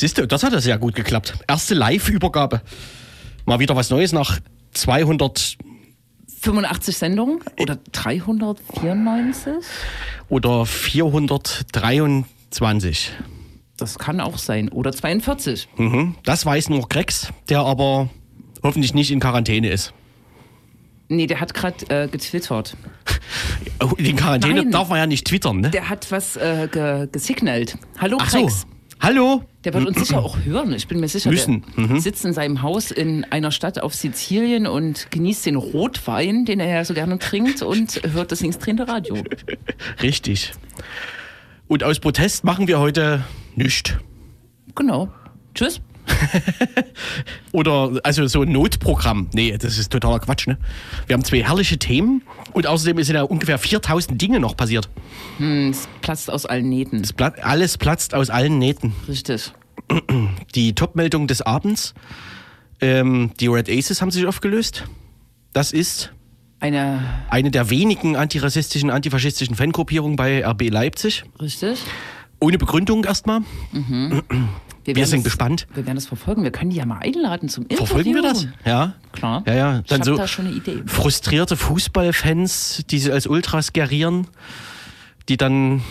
siehst du, das hat ja sehr gut geklappt. Erste Live-Übergabe. Mal wieder was Neues nach 200 85 Sendungen oder 394? oder 423. Das kann auch sein. Oder 42. Mhm. Das weiß nur Grex, der aber hoffentlich nicht in Quarantäne ist. Nee, der hat gerade äh, getwittert. In Quarantäne Nein. darf man ja nicht twittern, ne? Der hat was äh, ge gesignalt. Hallo Ach so. Hallo? Der wird uns sicher auch hören. Ich bin mir sicher, Müssen. der Mhm. sitzt in seinem Haus in einer Stadt auf Sizilien und genießt den Rotwein, den er ja so gerne trinkt und hört das linksdrehende Radio. Richtig. Und aus Protest machen wir heute nichts. Genau. Tschüss. Oder also so ein Notprogramm. Nee, das ist totaler Quatsch, ne? Wir haben zwei herrliche Themen und außerdem sind ja ungefähr 4000 Dinge noch passiert. Hm, es platzt aus allen Nähten. Es plat alles platzt aus allen Nähten. Richtig. Die Topmeldung des Abends. Ähm, die Red Aces haben sich aufgelöst. Das ist Eine, eine der wenigen antirassistischen, antifaschistischen Fangruppierungen bei RB Leipzig. richtig? Ohne Begründung erstmal. Wir werden sind das, gespannt. Wir werden das verfolgen. Wir können die ja mal einladen zum Interview. Verfolgen wir das? Ja. Klar. Ja, ja. ich Dann habe so da schon eine Idee. frustrierte Fußballfans, die sie als Ultras gerieren, die dann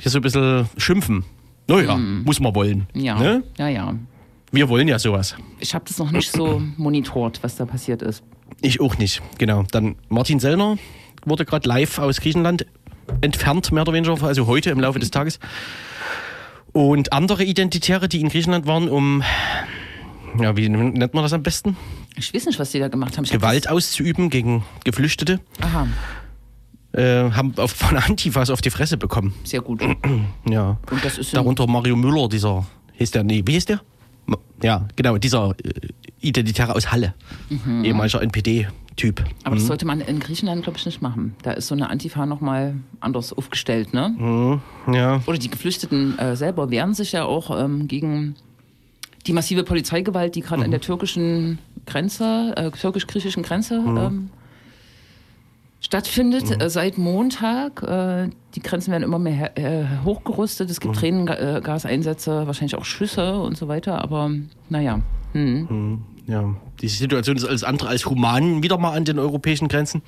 hier so ein bisschen schimpfen. Naja, muss man wollen. Ja, Ne? ja, ja. Wir wollen ja sowas. Ich habe das noch nicht so monitort, was da passiert ist. Ich auch nicht, genau. Dann Martin Sellner wurde gerade live aus Griechenland entfernt, mehr oder weniger, also heute im Laufe des Tages. Und andere Identitäre, die in Griechenland waren, um, ja, wie nennt man das am besten? Ich weiß nicht, was die da gemacht haben. Ich hab Gewalt auszuüben gegen Geflüchtete, aha, äh, haben auf, von Antifas auf die Fresse bekommen. sehr gut. Ja. Und das ist Darunter Mario Müller, dieser, hieß der, nee, wie hieß der? Ja, genau, dieser äh, Identitäre aus Halle, ehemaliger NPD-Typ. aber das sollte man in Griechenland, glaube ich, nicht machen. Da ist so eine Antifa nochmal anders aufgestellt, ne? Ja, Oder die Geflüchteten äh, selber wehren sich ja auch ähm, gegen die massive Polizeigewalt, die gerade an der türkischen Grenze, äh, türkisch-griechischen Grenze ähm, stattfindet. Äh, seit Montag. Äh, die Grenzen werden immer mehr äh, hochgerüstet. Es gibt Tränengaseinsätze, wahrscheinlich auch Schüsse und so weiter. Aber naja. Hm. Ja. Die Situation ist alles andere als human wieder mal an den europäischen Grenzen.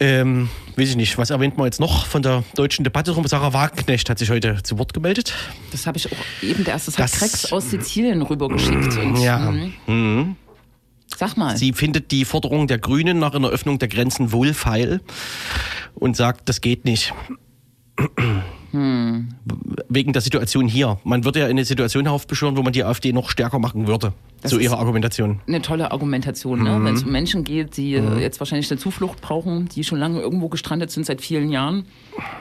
Ähm, weiß ich nicht, was erwähnt man jetzt noch von der deutschen Debatte drum? Sarah Wagenknecht hat sich heute zu Wort gemeldet. Das habe ich auch eben der erste Das- Krex aus Sizilien rübergeschickt. Und, Ja. hm, Mhm. Sag mal. Sie findet die Forderung der Grünen nach einer Öffnung der Grenzen wohlfeil und sagt, das geht nicht. Wegen der Situation hier. Man würde ja in eine Situation heraufbeschwören, wo man die AfD noch stärker machen würde. Das so ist- ihre Argumentation. eine tolle Argumentation, ne? wenn es um Menschen geht, die äh, jetzt wahrscheinlich eine Zuflucht brauchen, die schon lange irgendwo gestrandet sind seit vielen Jahren.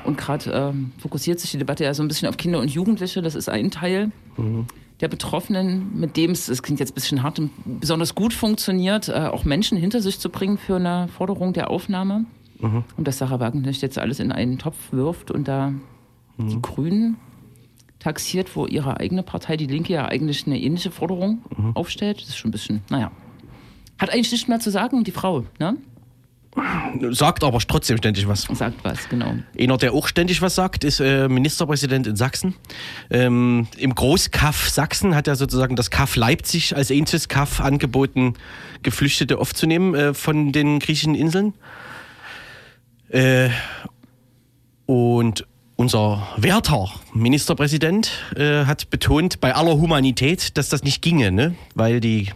Und gerade ähm, fokussiert sich die Debatte ja so ein bisschen auf Kinder und Jugendliche. Das ist ein Teil der Betroffenen, mit dem es, das klingt jetzt ein bisschen hart, besonders gut funktioniert, äh, auch Menschen hinter sich zu bringen für eine Forderung der Aufnahme. Und dass Sarah Wagenknecht jetzt alles in einen Topf wirft und da die Grünen taxiert, wo ihre eigene Partei, die Linke, ja eigentlich eine ähnliche Forderung aufstellt. Das ist schon ein bisschen, naja. Hat eigentlich nichts mehr zu sagen, die Frau, ne? Sagt aber trotzdem ständig was. Sagt was, genau. Einer, der auch ständig was sagt, ist äh, Ministerpräsident in Sachsen. Ähm, Im Großkaff Sachsen hat er sozusagen das Kaff Leipzig als einziges Kaff angeboten, Geflüchtete aufzunehmen äh, von den griechischen Inseln. Äh, und unser werter Ministerpräsident äh, hat betont, bei aller Humanität, dass das nicht ginge, ne? weil die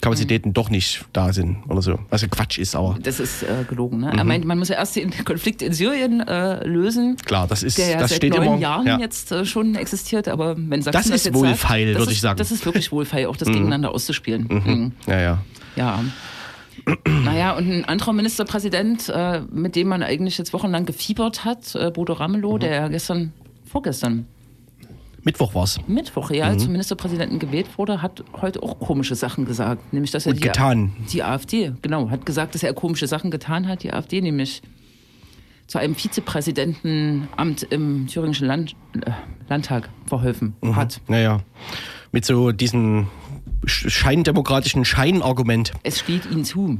Kapazitäten doch nicht da sind oder so. Ein Quatsch ist, aber Das ist äh, gelogen, ne? Er meint, man muss ja erst den Konflikt in Syrien äh, lösen. klar, das ist, Der ja das seit steht neun immer. Jahren ja. jetzt äh, schon existiert, aber wenn Sachsen Das ist jetzt wohlfeil, das würde ich sagen. Das ist wirklich wohlfeil, auch das gegeneinander auszuspielen. Mhm. Ja, ja. Ja. Naja, und ein anderer Ministerpräsident, äh, mit dem man eigentlich jetzt wochenlang gefiebert hat, äh, Bodo Mhm. Ramelow, der ja gestern, vorgestern, Mittwoch war's. Mittwoch real zum Ministerpräsidenten gewählt wurde, hat heute auch komische Sachen gesagt. Nämlich, dass er Und die, getan. die AfD, genau, hat gesagt, dass er komische Sachen getan hat, die AfD nämlich zu einem Vizepräsidentenamt im thüringischen Land, äh, Landtag verholfen Mhm. hat. Naja. Mit so diesem sch- scheindemokratischen Scheinargument. Es steht ihm zu.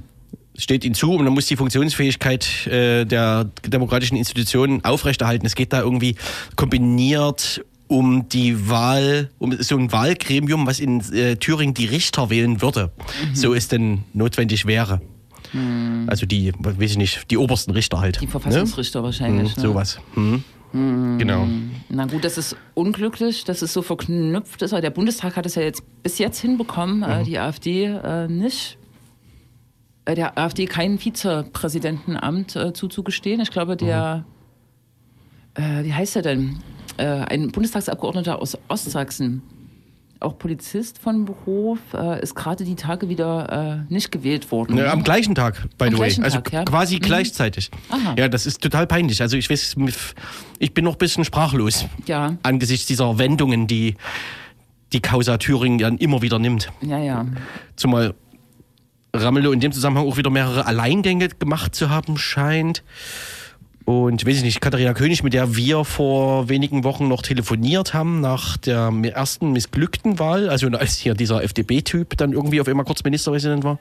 steht ihnen zu und man muss die Funktionsfähigkeit äh, der demokratischen Institutionen aufrechterhalten. Es geht da irgendwie kombiniert um die Wahl, um so ein Wahlgremium, was in äh, Thüringen die Richter wählen würde, mhm. so es denn notwendig wäre. Mhm. Also die, weiß ich nicht, die obersten Richter halt. Die Verfassungsrichter ne? wahrscheinlich. Mhm, ne? Sowas. Mhm. Mhm. Genau. Na gut, das ist unglücklich, dass es so verknüpft ist. Aber der Bundestag hat es ja jetzt bis jetzt hinbekommen, äh, mhm. die AfD äh, nicht äh, der AfD kein Vizepräsidentenamt zuzugestehen. Ich glaube, der, mhm. wie heißt er denn? Ein Bundestagsabgeordneter aus Ostsachsen, auch Polizist von Beruf, äh, ist gerade die Tage wieder äh, nicht gewählt worden. Ja, am gleichen Tag, by the way. Also Tag, ja? quasi mhm. gleichzeitig. Aha. Ja, das ist total peinlich. Also ich weiß, ich bin noch ein bisschen sprachlos. Ja. Angesichts dieser Wendungen, die die Causa Thüringen dann immer wieder nimmt. Ja, ja. Zumal Ramelow in dem Zusammenhang auch wieder mehrere Alleingänge gemacht zu haben scheint. Und weiß ich nicht, Katharina König, mit der wir vor wenigen Wochen noch telefoniert haben nach der ersten missglückten Wahl, also als hier dieser FDP-Typ dann irgendwie auf einmal kurz Ministerpräsident war,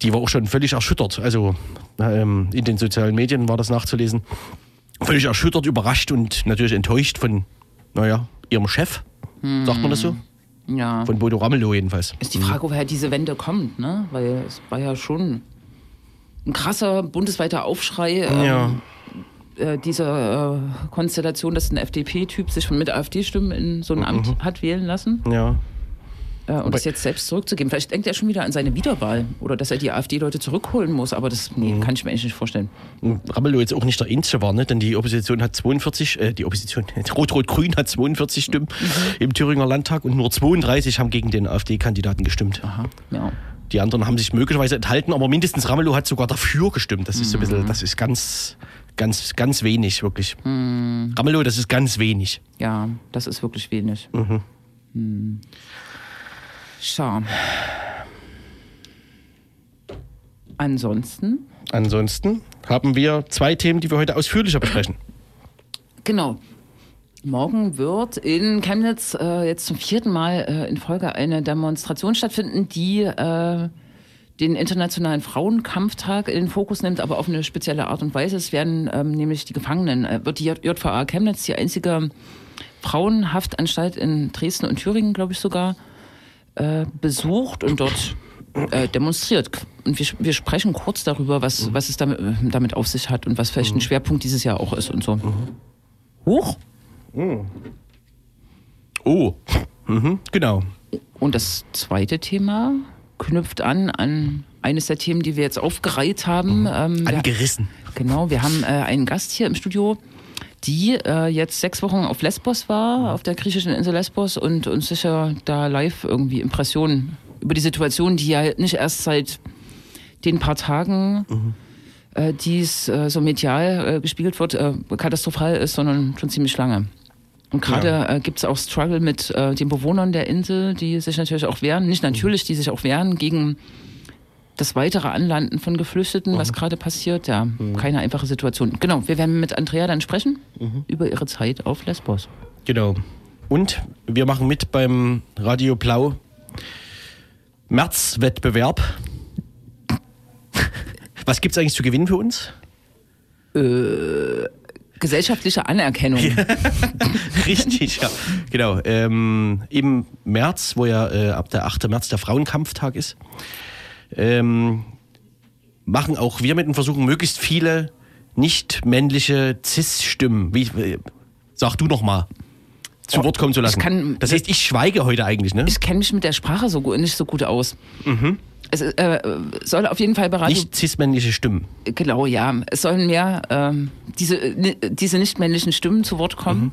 die war auch schon völlig erschüttert. Also ähm, in den sozialen Medien war das nachzulesen. Völlig erschüttert, überrascht und natürlich enttäuscht von, naja, ihrem Chef. Hm. Sagt man das so? Ja. Von Bodo Ramelow jedenfalls. Ist die Frage, woher diese Wende kommt, ne? Weil es war ja schon ein krasser bundesweiter Aufschrei. Ähm, ja. Äh, dieser äh, Konstellation, dass ein FDP-Typ sich mit AfD-Stimmen in so ein mhm. Amt hat wählen lassen. Ja. Äh, und das jetzt selbst zurückzugeben. Vielleicht denkt er schon wieder an seine Wiederwahl oder dass er die AfD-Leute zurückholen muss, aber das nee, mhm. kann ich mir eigentlich nicht vorstellen. Ramelow jetzt auch nicht der Einzige war, ne? denn die Opposition hat 42, äh, die Opposition, Rot-Rot-Grün hat 42 Stimmen mhm. im Thüringer Landtag und nur 32 haben gegen den AfD-Kandidaten gestimmt. Aha, ja. Die anderen haben sich möglicherweise enthalten, aber mindestens Ramelow hat sogar dafür gestimmt. Das ist so ein bisschen, mhm. das ist ganz, ganz, ganz wenig, wirklich. Mhm. Ramelow, das ist ganz wenig. Ja, das ist wirklich wenig. Mhm. Mhm. Schau. Ansonsten? Ansonsten haben wir zwei Themen, die wir heute ausführlicher besprechen. Genau. Morgen wird in Chemnitz äh, jetzt zum vierten Mal äh, in Folge eine Demonstration stattfinden, die äh, den Internationalen Frauenkampftag in den Fokus nimmt, aber auf eine spezielle Art und Weise. Es werden ähm, nämlich die Gefangenen, äh, wird die JVA Chemnitz, die einzige Frauenhaftanstalt in Dresden und Thüringen, glaube ich sogar, äh, besucht und dort äh, demonstriert. Und wir, wir, sprechen kurz darüber, was, was es damit, damit auf sich hat und was vielleicht ein Schwerpunkt dieses Jahr auch ist und so. Hoch? Oh. Oh. Mhm, genau. Und das zweite Thema knüpft an an eines der Themen, die wir jetzt aufgereiht haben. Mhm. Ähm, Angerissen. Wir, genau, wir haben äh, einen Gast hier im Studio, die äh, jetzt sechs Wochen auf Lesbos war, mhm. auf der griechischen Insel Lesbos und uns sicher da live irgendwie Impressionen über die Situation, die ja nicht erst seit den paar Tagen mhm äh, die es äh, so medial äh, gespiegelt wird, äh, katastrophal ist, sondern schon ziemlich lange. Und gerade ja. äh, gibt es auch Struggle mit äh, den Bewohnern der Insel, die sich natürlich auch wehren, nicht natürlich, die sich auch wehren gegen das weitere Anlanden von Geflüchteten, mhm. was gerade passiert. Ja, mhm. keine einfache Situation. Genau, wir werden mit Andrea dann sprechen mhm. über ihre Zeit auf Lesbos. Genau. Und wir machen mit beim Radio Blau Märzwettbewerb. Was gibt es eigentlich zu gewinnen für uns? Äh gesellschaftliche Anerkennung. Richtig, ja. Genau. Ähm, Im März, wo ja äh, ab der 8. März der Frauenkampftag ist, ähm, machen auch wir mit dem Versuchen, möglichst viele nicht männliche Cis-Stimmen, wie, äh, sag du noch mal, zu oh, Wort kommen zu lassen. Kann, das heißt, ich schweige heute eigentlich, ne? Ich kenne mich mit der Sprache so gut, nicht so gut aus. Mhm es äh, soll auf jeden Fall beraten. Nicht cis-männliche Stimmen. Genau, ja. Es sollen mehr ähm, diese, diese nicht-männlichen Stimmen zu Wort kommen. Mhm.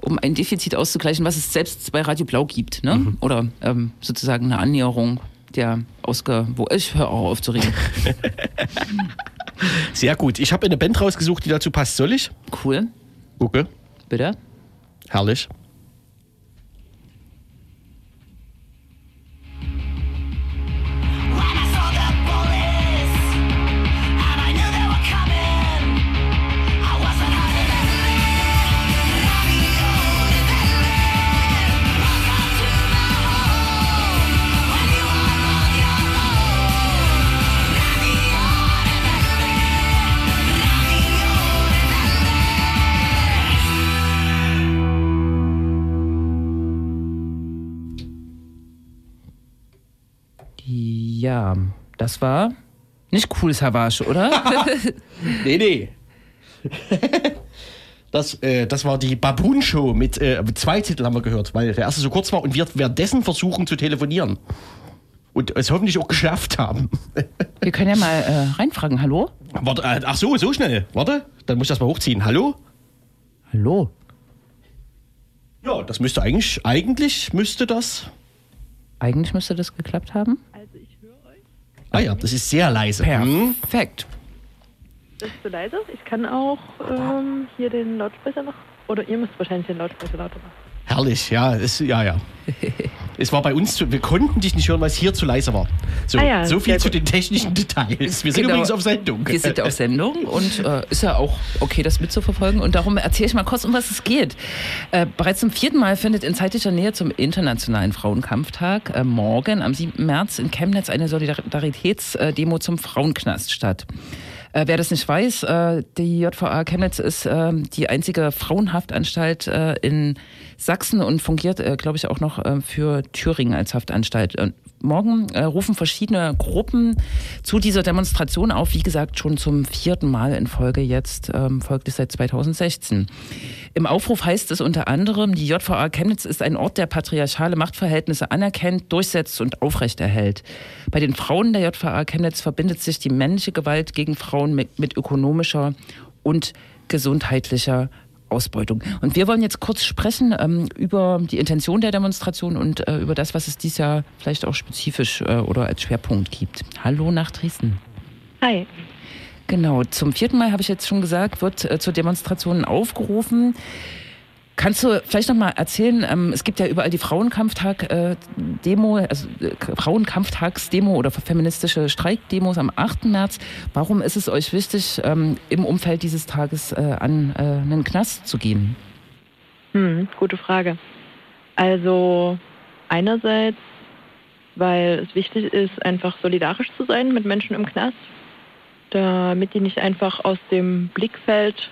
Um ein Defizit auszugleichen, was es selbst bei Radio Blau gibt, ne? Mhm. Oder ähm, sozusagen eine Annäherung der Ausge. Wo ich höre auch auf zu reden. Sehr gut. Ich habe eine Band rausgesucht, die dazu passt. Soll ich? Cool. Okay. Bitte. Herrlich. Ja, das war nicht cool, Savage, oder? nee, nee. Das, äh, das war die Baboon Show mit, äh, mit zwei Titeln haben wir gehört, weil der erste so kurz war und wir währenddessen versuchen zu telefonieren. Und es hoffentlich auch geschafft haben. wir können ja mal äh, reinfragen. Hallo? Warte, äh, ach so, so schnell. Warte, dann muss ich das mal hochziehen. Hallo? Hallo? Ja, das müsste eigentlich, eigentlich müsste das. Eigentlich müsste das geklappt haben. Also ich höre euch. Ah ja, das ist sehr leise. Perfekt. Das ist zu leise. Ich kann auch ähm, hier den Lautsprecher noch. Oder ihr müsst wahrscheinlich den Lautsprecher lauter machen. Herrlich, ja, es, ja, ja. es war bei uns, zu, wir konnten dich nicht hören, weil es hier zu leise war. So, ah ja, so viel zu den technischen Details. Wir sind genau. übrigens auf Sendung. Wir sind auf Sendung und äh, ist ja auch okay, das mitzuverfolgen. Und darum erzähle ich mal kurz, um was es geht. Äh, bereits zum vierten Mal findet in zeitlicher Nähe zum Internationalen Frauenkampftag äh, morgen am 7. März in Chemnitz eine Solidaritätsdemo zum Frauenknast statt. Äh, wer das nicht weiß, äh, die JVA Chemnitz ist äh, die einzige Frauenhaftanstalt äh, in Sachsen und fungiert, äh, glaube ich, auch noch äh, für Thüringen als Haftanstalt morgen äh, rufen verschiedene Gruppen zu dieser Demonstration auf. Wie gesagt, schon zum vierten Mal in Folge jetzt, ähm, folgt es seit 2016. Im Aufruf heißt es unter anderem, die JVA Chemnitz ist ein Ort, der patriarchale Machtverhältnisse anerkennt, durchsetzt und aufrechterhält. Bei den Frauen der JVA Chemnitz verbindet sich die männliche Gewalt gegen Frauen mit, mit ökonomischer und gesundheitlicher Ausbeutung. Und wir wollen jetzt kurz sprechen ähm, über die Intention der Demonstration und äh, über das, was es dieses Jahr vielleicht auch spezifisch äh, oder als Schwerpunkt gibt. Hallo nach Dresden. Hi. Genau, zum vierten Mal habe ich jetzt schon gesagt, wird äh, zur Demonstration aufgerufen. Kannst du vielleicht noch mal erzählen, ähm, es gibt ja überall die Frauenkampftag-Demo, äh, also äh, Frauenkampftagsdemo oder feministische Streikdemos am 8. März. Warum ist es euch wichtig, ähm, im Umfeld dieses Tages äh, an äh, einen Knast zu gehen? Hm, gute Frage. Also einerseits, weil es wichtig ist, einfach solidarisch zu sein mit Menschen im Knast, damit die nicht einfach aus dem Blickfeld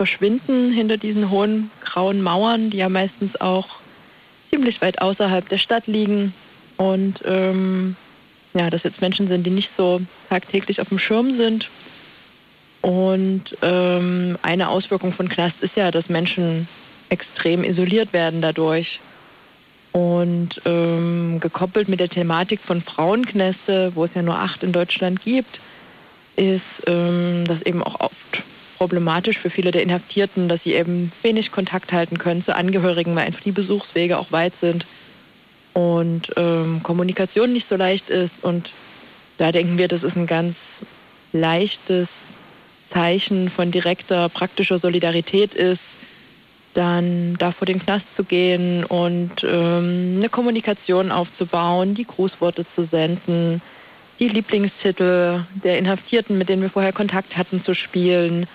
verschwinden hinter diesen hohen grauen Mauern, die ja meistens auch ziemlich weit außerhalb der Stadt liegen. Und ähm, ja, dass jetzt Menschen sind, die nicht so tagtäglich auf dem Schirm sind. Und ähm, eine Auswirkung von Knast ist ja, dass Menschen extrem isoliert werden dadurch. Und ähm, gekoppelt mit der Thematik von Frauenknäste, wo es ja nur acht in Deutschland gibt, ist, ähm, dass eben auch oft problematisch für viele der Inhaftierten, dass sie eben wenig Kontakt halten können zu Angehörigen, weil einfach die Besuchswege auch weit sind und ähm, Kommunikation nicht so leicht ist. Und da denken wir, das ist ein ganz leichtes Zeichen von direkter, praktischer Solidarität ist, dann da vor den Knast zu gehen und ähm, eine Kommunikation aufzubauen, die Grußworte zu senden, die Lieblingstitel der Inhaftierten, mit denen wir vorher Kontakt hatten, zu spielen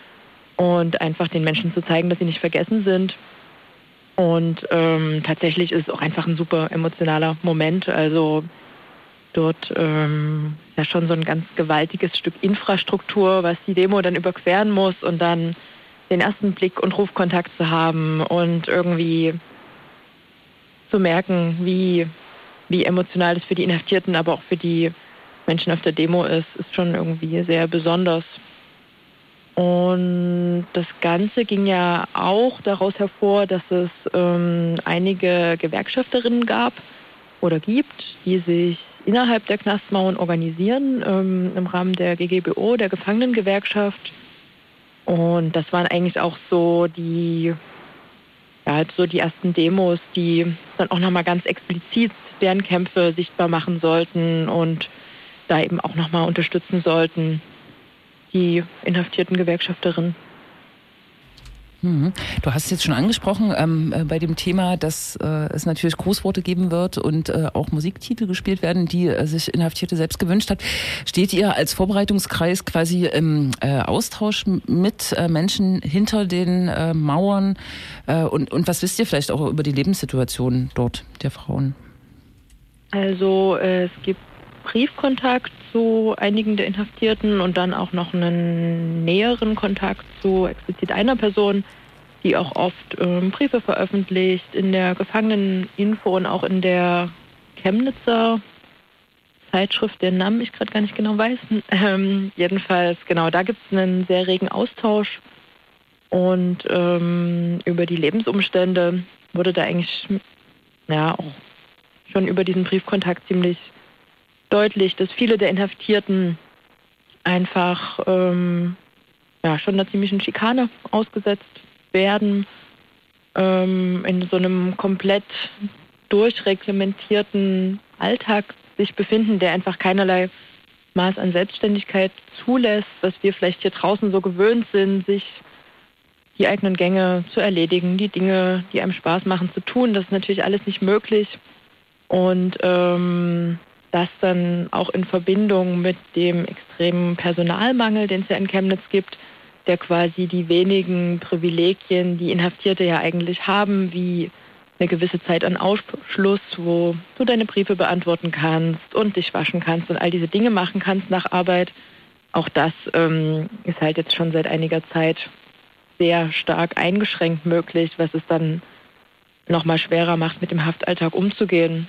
und einfach den Menschen zu zeigen, dass sie nicht vergessen sind. Und ähm, tatsächlich ist es auch einfach ein super emotionaler Moment. Also dort ähm, ja schon so ein ganz gewaltiges Stück Infrastruktur, was die Demo dann überqueren muss und dann den ersten Blick und Rufkontakt zu haben und irgendwie zu merken, wie, wie emotional es für die Inhaftierten, aber auch für die Menschen auf der Demo ist, ist schon irgendwie sehr besonders. Und das Ganze ging ja auch daraus hervor, dass es ähm, einige Gewerkschafterinnen gab oder gibt, die sich innerhalb der Knastmauern organisieren ähm, im Rahmen der GGBO, der Gefangenengewerkschaft. Und das waren eigentlich auch so die, ja, so die ersten Demos, die dann auch nochmal ganz explizit deren Kämpfe sichtbar machen sollten und da eben auch nochmal unterstützen sollten die inhaftierten Gewerkschafterinnen. Mhm. Du hast es jetzt schon angesprochen ähm, äh, bei dem Thema, dass äh, es natürlich Großworte geben wird und äh, auch Musiktitel gespielt werden, die äh, sich Inhaftierte selbst gewünscht hat. Steht ihr als Vorbereitungskreis quasi im äh, Austausch mit äh, Menschen hinter den Mauern? und, und was wisst ihr vielleicht auch über die Lebenssituation dort der Frauen? Also es gibt Briefkontakt zu einigen der Inhaftierten und dann auch noch einen näheren Kontakt zu explizit einer Person, die auch oft ähm, Briefe veröffentlicht in der Gefangeneninfo und auch in der Chemnitzer Zeitschrift, deren Namen ich gerade gar nicht genau weiß. Ähm, jedenfalls, genau, da gibt es einen sehr regen Austausch und ähm, über die Lebensumstände wurde da eigentlich ja auch schon über diesen Briefkontakt ziemlich deutlich, dass viele der Inhaftierten einfach ähm, ja, schon einer ziemlichen Schikane ausgesetzt werden, ähm, in so einem komplett durchreglementierten Alltag sich befinden, der einfach keinerlei Maß an Selbstständigkeit zulässt, was wir vielleicht hier draußen so gewöhnt sind, sich die eigenen Gänge zu erledigen, die Dinge, die einem Spaß machen, zu tun. Das ist natürlich alles nicht möglich. Und ähm, das dann auch in Verbindung mit dem extremen Personalmangel, den es ja in Chemnitz gibt, der quasi die wenigen Privilegien, die Inhaftierte ja eigentlich haben, wie eine gewisse Zeit an Ausschluss, wo du deine Briefe beantworten kannst und dich waschen kannst und all diese Dinge machen kannst nach Arbeit. Auch das ähm, ist halt jetzt schon seit einiger Zeit sehr stark eingeschränkt möglich, was es dann nochmal schwerer macht, mit dem Haftalltag umzugehen.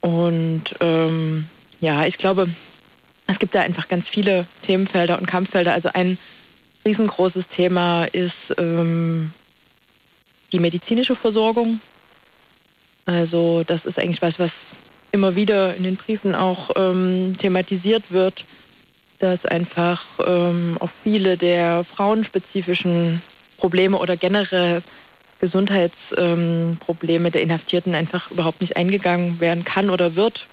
Und ähm, ja, ich glaube, es gibt da einfach ganz viele Themenfelder und Kampffelder. Also ein riesengroßes Thema ist ähm, die medizinische Versorgung. Also das ist eigentlich was, was immer wieder in den Briefen auch ähm, thematisiert wird dass einfach ähm, auf viele der frauenspezifischen Probleme oder generell Gesundheitsprobleme der Inhaftierten einfach überhaupt nicht eingegangen werden kann oder wird.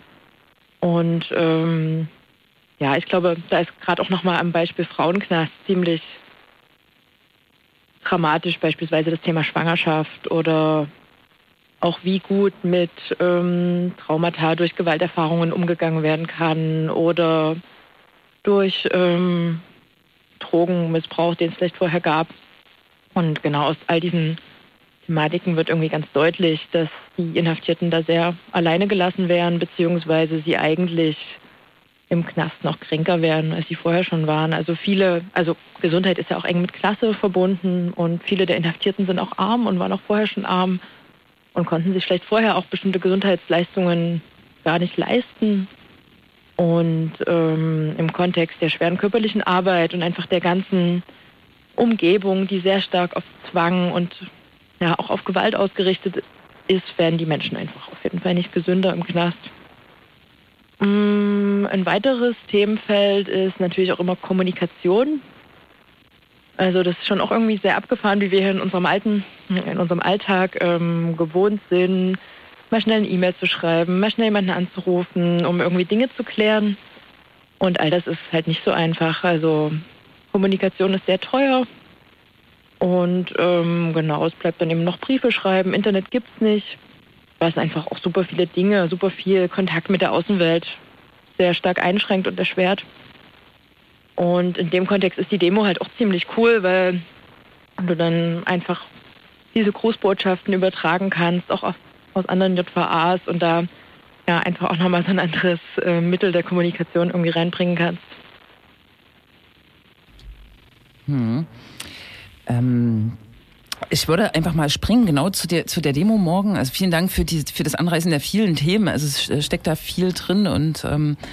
Und ähm, ja, ich glaube, da ist gerade auch nochmal am Beispiel Frauenknast ziemlich dramatisch, beispielsweise das Thema Schwangerschaft oder auch wie gut mit ähm, Traumata durch Gewalterfahrungen umgegangen werden kann oder durch ähm, Drogenmissbrauch, den es vielleicht vorher gab. Und genau aus all diesen Thematiken wird irgendwie ganz deutlich, dass die Inhaftierten da sehr alleine gelassen werden, beziehungsweise sie eigentlich im Knast noch kränker werden, als sie vorher schon waren. Also viele, also Gesundheit ist ja auch eng mit Klasse verbunden und viele der Inhaftierten sind auch arm und waren auch vorher schon arm und konnten sich vielleicht vorher auch bestimmte Gesundheitsleistungen gar nicht leisten. Und ähm, im Kontext der schweren körperlichen Arbeit und einfach der ganzen Umgebung, die sehr stark auf Zwang und ja auch auf Gewalt ausgerichtet ist, werden die Menschen einfach auf jeden Fall nicht gesünder im Knast. Mm, ein weiteres Themenfeld ist natürlich auch immer Kommunikation. Also das ist schon auch irgendwie sehr abgefahren, wie wir hier in unserem alten, in unserem Alltag ähm, gewohnt sind, mal schnell eine E-Mail zu schreiben, mal schnell jemanden anzurufen, um irgendwie Dinge zu klären. Und all das ist halt nicht so einfach. Also Kommunikation ist sehr teuer. Und ähm, genau, es bleibt dann eben noch Briefe schreiben. Internet gibt es nicht. Was einfach auch super viele Dinge, super viel Kontakt mit der Außenwelt sehr stark einschränkt und erschwert. Und in dem Kontext ist die Demo halt auch ziemlich cool, weil du dann einfach diese Grußbotschaften übertragen kannst, auch aus anderen JVAs und da ja einfach auch nochmal so ein anderes äh, Mittel der Kommunikation irgendwie reinbringen kannst. Hm. Ähm, ich würde einfach mal springen, genau zu der, zu der Demo morgen. Also vielen Dank für, die, für das Anreißen der vielen Themen. Also es steckt da viel drin und ähm, äh,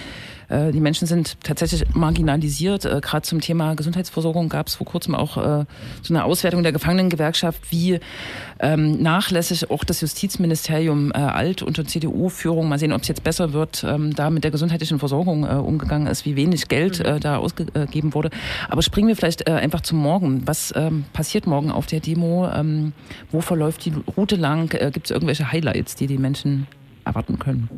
die Menschen sind tatsächlich marginalisiert. Äh, gerade zum Thema Gesundheitsversorgung gab es vor kurzem auch äh, so eine Auswertung der Gefangenengewerkschaft, wie ähm, nachlässig auch das Justizministerium alt unter CDU-Führung, mal sehen, ob es jetzt besser wird, ähm, da mit der gesundheitlichen Versorgung umgegangen ist, wie wenig Geld mhm. da ausgegeben wurde. Aber springen wir vielleicht einfach zum Morgen. Was ähm, passiert morgen auf der Demo? wo verläuft die Route lang? Gibt es irgendwelche Highlights, die die Menschen erwarten können?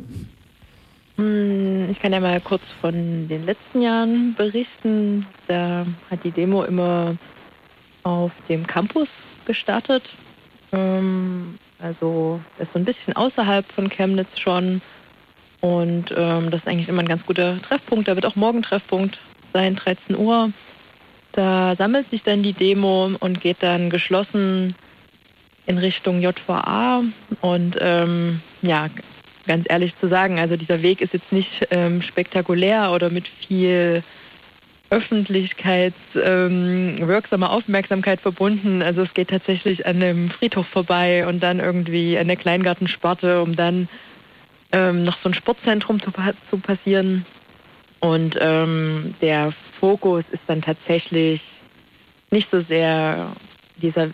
Hm, ich kann ja mal kurz von den letzten Jahren berichten. Da hat die Demo immer auf dem Campus gestartet. Ähm, also ist so ein bisschen außerhalb von Chemnitz schon. Und ähm, das ist eigentlich immer ein ganz guter Treffpunkt. Da wird auch morgen Treffpunkt sein, 13 Uhr. Da sammelt sich dann die Demo und geht dann geschlossen in Richtung JVA. Und ähm, ja, ganz ehrlich zu sagen. Also dieser Weg ist jetzt nicht ähm, spektakulär oder mit viel öffentlichkeitswirksamer ähm, Aufmerksamkeit verbunden. Also es geht tatsächlich an einem Friedhof vorbei und dann irgendwie an der Kleingartensparte, um dann ähm, noch so ein Sportzentrum zu, zu passieren. Und ähm, der Fokus ist dann tatsächlich nicht so sehr dieser,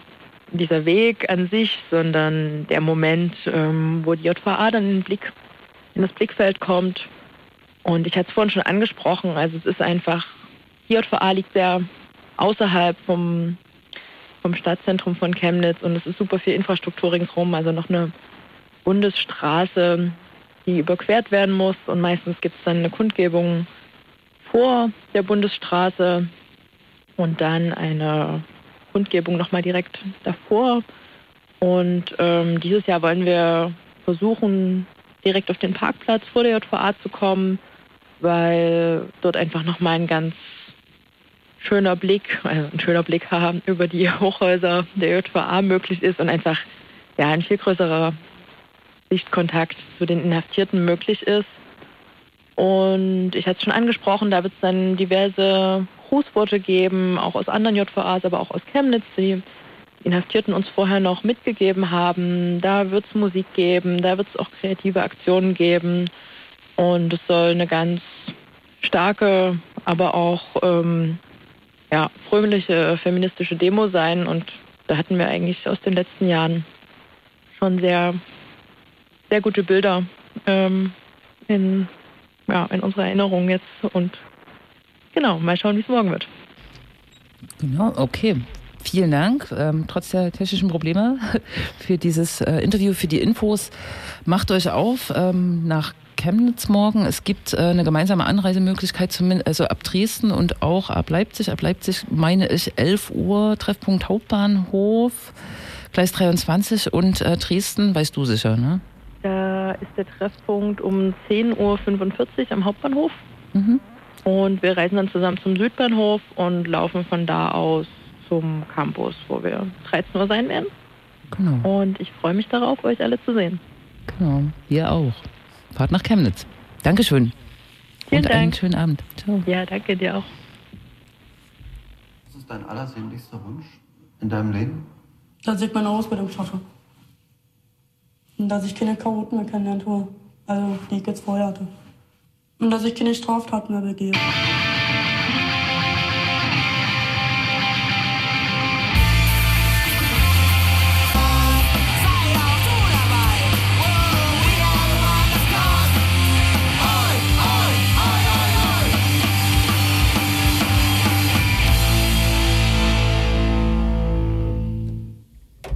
dieser Weg an sich, sondern der Moment, ähm, wo die JVA dann in, Blick, in das Blickfeld kommt. Und ich hatte es vorhin schon angesprochen, also es ist einfach, die JVA liegt sehr außerhalb vom, vom Stadtzentrum von Chemnitz und es ist super viel Infrastruktur ringsherum, also noch eine Bundesstraße, die überquert werden muss und meistens gibt es dann eine Kundgebung vor der Bundesstraße und dann eine Kundgebung nochmal direkt davor. Und ähm, dieses Jahr wollen wir versuchen, direkt auf den Parkplatz vor der JVA zu kommen, weil dort einfach nochmal ein ganz schöner Blick, also ein schöner Blick haben über die Hochhäuser der JVA möglich ist und einfach ja, ein viel größerer Sichtkontakt zu den Inhaftierten möglich ist. Und ich hatte es schon angesprochen, da wird es dann diverse Grußworte geben, auch aus anderen JVAs, aber auch aus Chemnitz, die Inhaftierten uns vorher noch mitgegeben haben. Da wird es Musik geben, da wird es auch kreative Aktionen geben. Und es soll eine ganz starke, aber auch ähm, ja, fröhliche feministische Demo sein. Und da hatten wir eigentlich aus den letzten Jahren schon sehr, sehr gute Bilder ähm, in, ja, in unserer Erinnerung jetzt. Und genau, mal schauen, wie es morgen wird. Genau, okay. Vielen Dank, ähm, trotz der technischen Probleme, für dieses äh, Interview, für die Infos. Macht euch auf ähm, nach Chemnitz morgen. Es gibt äh, eine gemeinsame Anreisemöglichkeit zumindest, also ab Dresden und auch ab Leipzig. Ab Leipzig meine ich 11 Uhr, Treffpunkt Hauptbahnhof, Gleis 23 und äh, Dresden, weißt du sicher, ne? Da ist der Treffpunkt um 10.45 Uhr am Hauptbahnhof. Mhm. Und wir reisen dann zusammen zum Südbahnhof und laufen von da aus zum Campus, wo wir 13 Uhr sein werden. Genau. Und ich freue mich darauf, euch alle zu sehen. Genau, wir auch. Fahrt nach Chemnitz. Dankeschön. Vielen Und Dank. einen schönen Abend. Ciao. Ja, danke dir auch. Was ist dein allersehnlichster Wunsch in deinem Leben? Dass ich meine Ausbildung schaffe. Und dass ich keine Chaoten mehr kennenlernen tue. Also, die ich jetzt vorher hatte. Und dass ich keine Straftaten mehr begehe.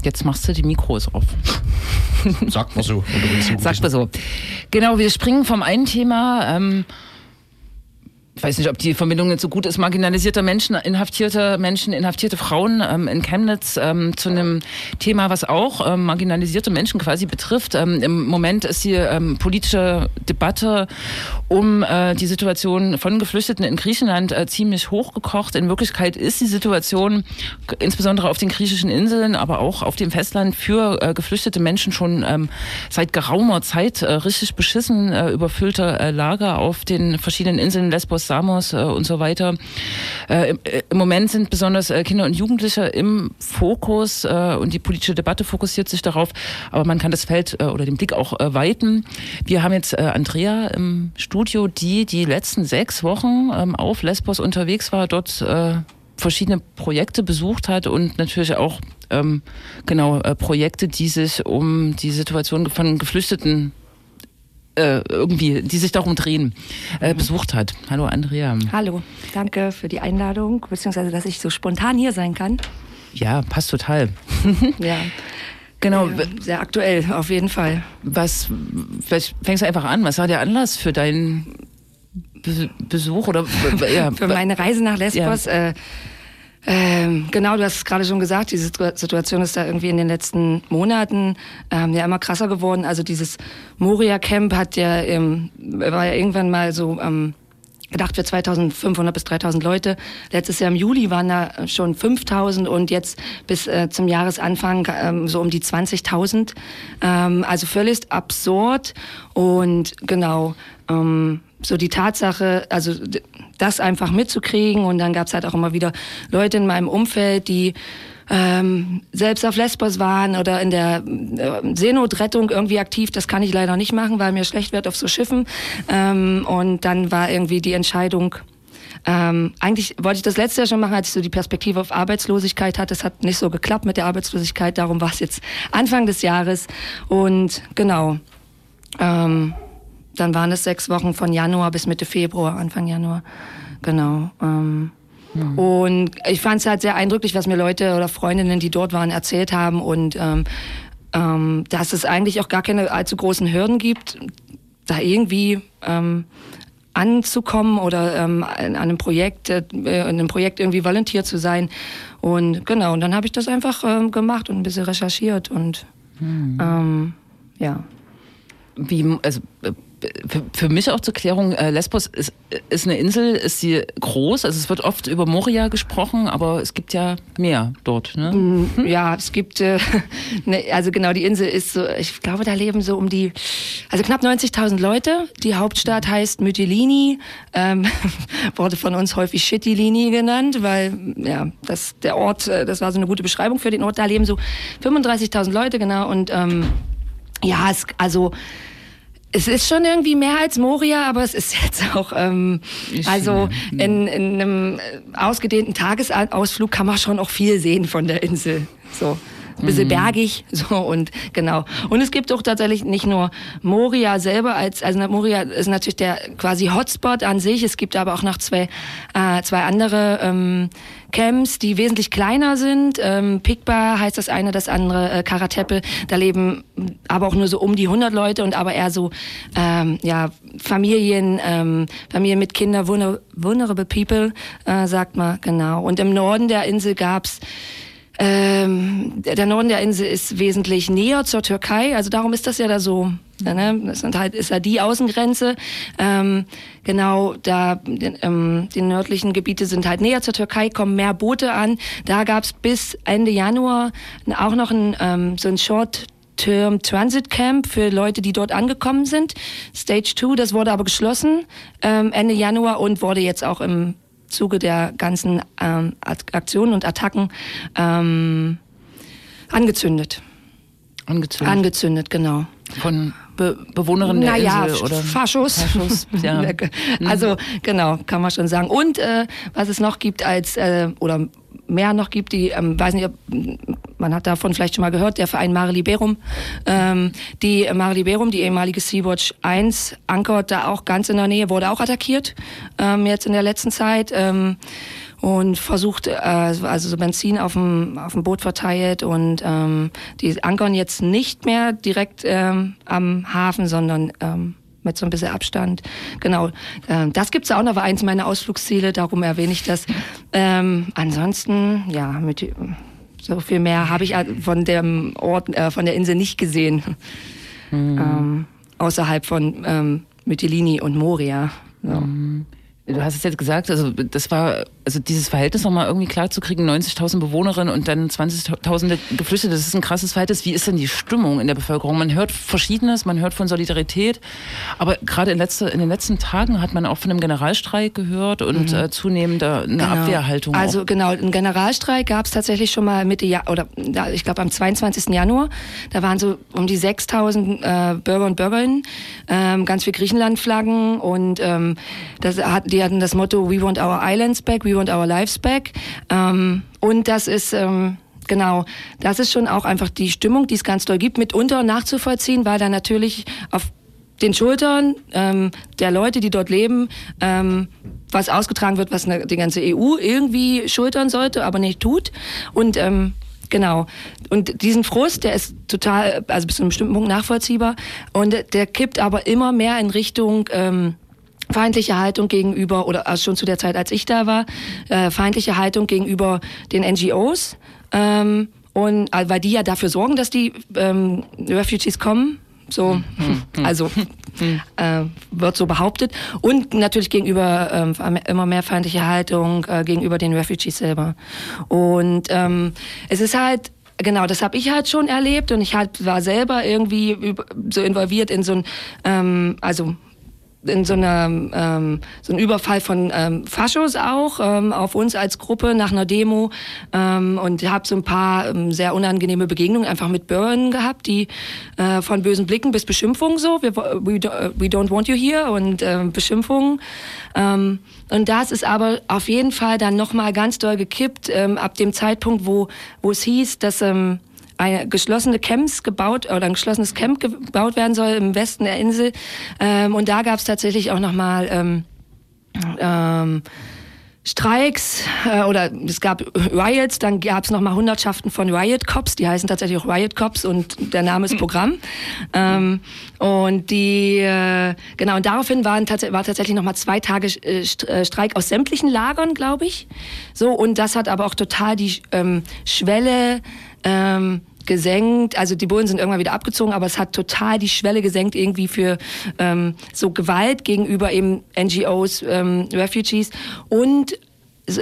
Jetzt machst du die Mikros auf. Sagt man so. Sagt man so. Genau, wir springen vom einen Thema. Ähm, ich weiß nicht, ob die Verbindung jetzt so gut ist, marginalisierte Menschen, inhaftierte Menschen, inhaftierte Frauen ähm, in Chemnitz ähm, zu einem Thema, was auch ähm, marginalisierte Menschen quasi betrifft. Ähm, Im Moment ist die ähm, politische Debatte um äh, die Situation von Geflüchteten in Griechenland äh, ziemlich hochgekocht. In Wirklichkeit ist die Situation insbesondere auf den griechischen Inseln, aber auch auf dem Festland für äh, geflüchtete Menschen schon ähm, seit geraumer Zeit äh, richtig beschissen, äh, überfüllte äh, Lager auf den verschiedenen Inseln Lesbos, Samos äh, und so weiter. Äh, im, äh, Im Moment sind besonders äh, Kinder und Jugendliche im Fokus äh, und die politische Debatte fokussiert sich darauf, aber man kann das Feld oder den Blick auch weiten. Wir haben jetzt Andrea im Studio, die die letzten sechs Wochen ähm, auf Lesbos unterwegs war, dort verschiedene Projekte besucht hat und natürlich auch ähm, genau äh, Projekte, die sich um die Situation von Geflüchteten äh, irgendwie, die sich darum drehen, äh, besucht hat. Hallo Andrea. Hallo, danke für die Einladung, beziehungsweise dass ich so spontan hier sein kann. Ja, passt total. Ja, Genau. sehr aktuell, auf jeden Fall. Was, vielleicht fängst du einfach an. Was war der Anlass für deinen Be Besuch oder ja, Für meine Reise nach Lesbos, äh, ähm, genau, du hast es gerade schon gesagt, die Situ- Situation ist da irgendwie in den letzten Monaten ähm, ja immer krasser geworden. Also dieses Moria-Camp hat ja, ähm, war ja irgendwann mal so ähm, gedacht für 2500 bis 3000 Leute. Letztes Jahr im Juli waren da schon 5000 und jetzt bis äh, zum Jahresanfang ähm, so um die 20.000. Ähm, also völlig absurd und genau ähm, so die Tatsache, also das einfach mitzukriegen und dann gab's halt auch immer wieder Leute in meinem Umfeld, die ähm, selbst auf Lesbos waren oder in der äh, Seenotrettung irgendwie aktiv. Das kann ich leider nicht machen, weil mir schlecht wird auf so Schiffen. Ähm, und dann war irgendwie die Entscheidung, ähm, eigentlich wollte ich das letzte Jahr schon machen, als ich so die Perspektive auf Arbeitslosigkeit hatte. Es hat nicht so geklappt mit der Arbeitslosigkeit, darum war es jetzt Anfang des Jahres. Und genau, ähm, dann waren es sechs Wochen von Januar bis Mitte Februar, Anfang Januar. Genau. Ähm, mhm. Und ich fand es halt sehr eindrücklich, was mir Leute oder Freundinnen, die dort waren, erzählt haben. Und ähm, ähm, dass es eigentlich auch gar keine allzu großen Hürden gibt, da irgendwie ähm, anzukommen oder ähm, in einem Projekt, äh, in einem Projekt irgendwie volontiert zu sein. Und genau, und dann habe ich das einfach ähm, gemacht und ein bisschen recherchiert und mhm. ähm, ja. Wie, also äh, für, für, mich auch zur Klärung, äh, Lesbos ist, ist eine Insel, ist sie groß? Also es wird oft über Moria gesprochen, aber es gibt ja mehr dort, ne? Mm, ja, es gibt, äh, ne, also genau, die Insel ist so, ich glaube, da leben so um die, also knapp 90.000 Leute. Die Hauptstadt heißt Mytilini, ähm, wurde von uns häufig Shittilini genannt, weil, ja, das, der Ort, äh, das war so eine gute Beschreibung für den Ort. Da leben so 35.000 Leute, genau, und ähm, ja, es, also es ist schon irgendwie mehr als Moria, aber es ist jetzt auch, ähm, also in, in einem ausgedehnten Tagesausflug kann man schon auch viel sehen von der Insel. So ein bisschen mhm. bergig, so und genau. Und es gibt auch tatsächlich nicht nur Moria selber als, also Moria ist natürlich der quasi Hotspot an sich. Es gibt aber auch noch zwei, äh, zwei andere ähm, Camps, die wesentlich kleiner sind. Ähm, Pikba heißt das eine, das andere äh, Karatepe. Da leben aber auch nur so um die 100 Leute und aber eher so ähm, ja Familien, ähm, Familien mit Kindern, vulnerable people, äh, sagt man genau. Und im Norden der Insel gab's ähm, der Norden der Insel ist wesentlich näher zur Türkei, also darum ist das ja da so. Ne? Das sind halt, ist ja die Außengrenze. Ähm, genau, da ähm, die nördlichen Gebiete sind halt näher zur Türkei, kommen mehr Boote an. Da gab's bis Ende Januar auch noch ein, ähm, so ein Short Term Transit Camp für Leute, die dort angekommen sind. Stage 2, das wurde aber geschlossen ähm, Ende Januar und wurde jetzt auch im Zuge der ganzen ähm, Aktionen und Attacken ähm, angezündet. Angezündet? Angezündet, genau. Von Be Bewohnerinnen der naja, Insel? Oder? Faschos. Faschos ja. also genau, kann man schon sagen. Und äh, was es noch gibt als, äh, oder mehr noch gibt, die, ähm, weiß nicht, man hat davon vielleicht schon mal gehört, der Verein Mare Liberum. Ähm, die Mare Liberum, die ehemalige Sea-Watch 1, ankert da auch ganz in der Nähe, wurde auch attackiert, ähm, jetzt in der letzten Zeit. Ähm, und versucht, äh, also so Benzin auf dem, auf dem Boot verteilt und ähm, die ankern jetzt nicht mehr direkt ähm, am Hafen, sondern ähm, mit so ein bisschen Abstand. Genau, ähm, das gibt's auch noch, war eins meiner Ausflugsziele, darum erwähne ich das. Ähm, ansonsten, ja, mit, so viel mehr habe ich von dem Ort, äh, von der Insel nicht gesehen. Mhm. Ähm, außerhalb von ähm, Mytilini und Moria. So. Mhm. Du hast es jetzt gesagt, also das war, also dieses Verhältnis nochmal irgendwie klar zu kriegen, 90.000 Bewohnerinnen und dann 20.000 Geflüchtete, das ist ein krasses Verhältnis. Wie ist denn die Stimmung in der Bevölkerung? Man hört Verschiedenes, man hört von Solidarität, aber gerade in, letzte, in den letzten Tagen hat man auch von einem Generalstreik gehört und mhm. äh, zunehmend eine genau. Abwehrhaltung. Also auch. genau, einen Generalstreik gab es tatsächlich schon mal Mitte Jahr, oder ich glaube am 22. Januar. Da waren so um die 6.000 äh, Bürger und Bürgerinnen, ähm, ganz viel Griechenland-Flaggen und ähm, das hat die die hatten das Motto We want our islands back, we want our lives back. Ähm, und das ist ähm, genau, das ist schon auch einfach die Stimmung, die es ganz doll gibt, mitunter nachzuvollziehen, weil da natürlich auf den Schultern ähm, der Leute, die dort leben, ähm, was ausgetragen wird, was eine, die ganze EU irgendwie schultern sollte, aber nicht tut. Und ähm, Genau. Und diesen Frust, der ist total, also bis zu einem bestimmten Punkt nachvollziehbar. Und der kippt aber immer mehr in Richtung ähm, feindliche Haltung gegenüber, oder also schon zu der Zeit, als ich da war, äh, feindliche Haltung gegenüber den NGOs. Ähm, und äh, weil die ja dafür sorgen, dass die ähm, Refugees kommen. So, hm, hm, hm. also äh, wird so behauptet. Und natürlich gegenüber ähm, immer mehr feindliche Haltung äh, gegenüber den Refugees selber. Und ähm, es ist halt Genau, das habe ich halt schon erlebt und ich halt war selber irgendwie so involviert in so ein, ähm, also in so einer ähm, so ein Überfall von ähm, Faschos auch ähm, auf uns als Gruppe nach einer Demo ähm, und habe so ein paar ähm, sehr unangenehme Begegnungen einfach mit Bürgern gehabt, die äh, von bösen Blicken bis Beschimpfungen so, wir, we, we don't want you here und äh, Beschimpfungen. Ähm, und das ist aber auf jeden Fall dann nochmal ganz doll gekippt ähm, ab dem Zeitpunkt, wo wo es hieß, dass ähm, eine geschlossene Camps gebaut oder ein geschlossenes Camp gebaut werden soll im Westen der Insel. Ähm, und da gab es tatsächlich auch nochmal ähm, ähm, Streiks äh, oder es gab Riots, dann gab es nochmal Hundertschaften von Riot Cops, die heißen tatsächlich auch Riot Cops und der Name ist hm. Programm. Ähm, und die, äh, genau, und daraufhin waren tats war tatsächlich nochmal zwei Tage äh, äh, Streik aus sämtlichen Lagern, glaube ich. So, und das hat aber auch total die ähm, Schwelle ähm, gesenkt. Also die Bullen sind irgendwann wieder abgezogen, aber es hat total die Schwelle gesenkt irgendwie für ähm, so Gewalt gegenüber eben NGOs, ähm, Refugees und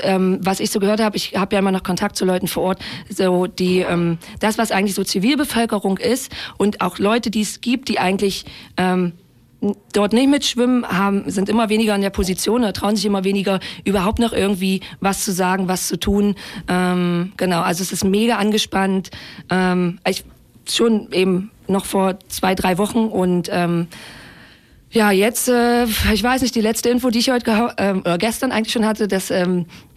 ähm, was ich so gehört habe, ich habe ja immer noch Kontakt zu Leuten vor Ort, so die ähm, das, was eigentlich so Zivilbevölkerung ist und auch Leute, die es gibt, die eigentlich ähm, dort nicht mitschwimmen, haben, sind immer weniger in der Position trauen sich immer weniger, überhaupt noch irgendwie was zu sagen, was zu tun. Ähm, genau, also es ist mega angespannt. Ähm, ich schon eben noch vor zwei, drei Wochen und ähm, ja, jetzt, äh, ich weiß nicht, die letzte Info, die ich heute äh, gestern eigentlich schon hatte, dass ähm, äh,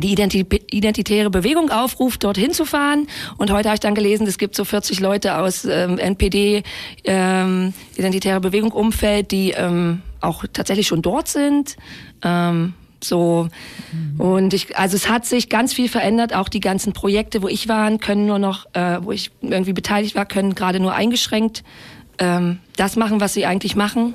die identitäre Bewegung aufruft, dorthin zu fahren. Und heute habe ich dann gelesen, es gibt so 40 Leute aus ähm, NPD, ähm, Identitäre Bewegung Umfeld, die ähm, auch tatsächlich schon dort sind. Ähm, so mhm. und ich, also es hat sich ganz viel verändert. Auch die ganzen Projekte, wo ich war, können nur noch, äh, wo ich irgendwie beteiligt war, können gerade nur eingeschränkt ähm, das machen, was sie eigentlich machen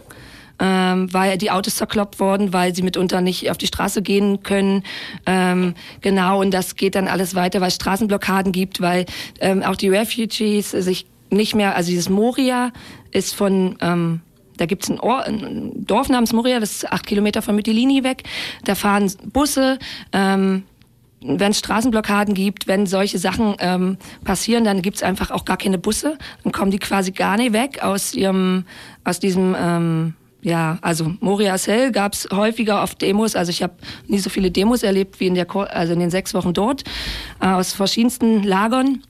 ähm, weil die Autos zerkloppt worden, weil sie mitunter nicht auf die Straße gehen können. Ähm, genau, und das geht dann alles weiter, weil es Straßenblockaden gibt, weil ähm, auch die Refugees sich nicht mehr, also dieses Moria ist von... Ähm, da gibt's ein, ein Dorf namens Moria, das ist acht Kilometer von Mytilini weg. Da fahren Busse, ähm, wenn es Straßenblockaden gibt, wenn solche Sachen ähm, passieren, dann gibt's einfach auch gar keine Busse. Dann kommen die quasi gar nicht weg aus ihrem, aus diesem ähm, ja, also Moria Cell gab es häufiger auf Demos. Also ich habe nie so viele Demos erlebt wie in der also in den sechs Wochen dort äh, aus verschiedensten Lagern.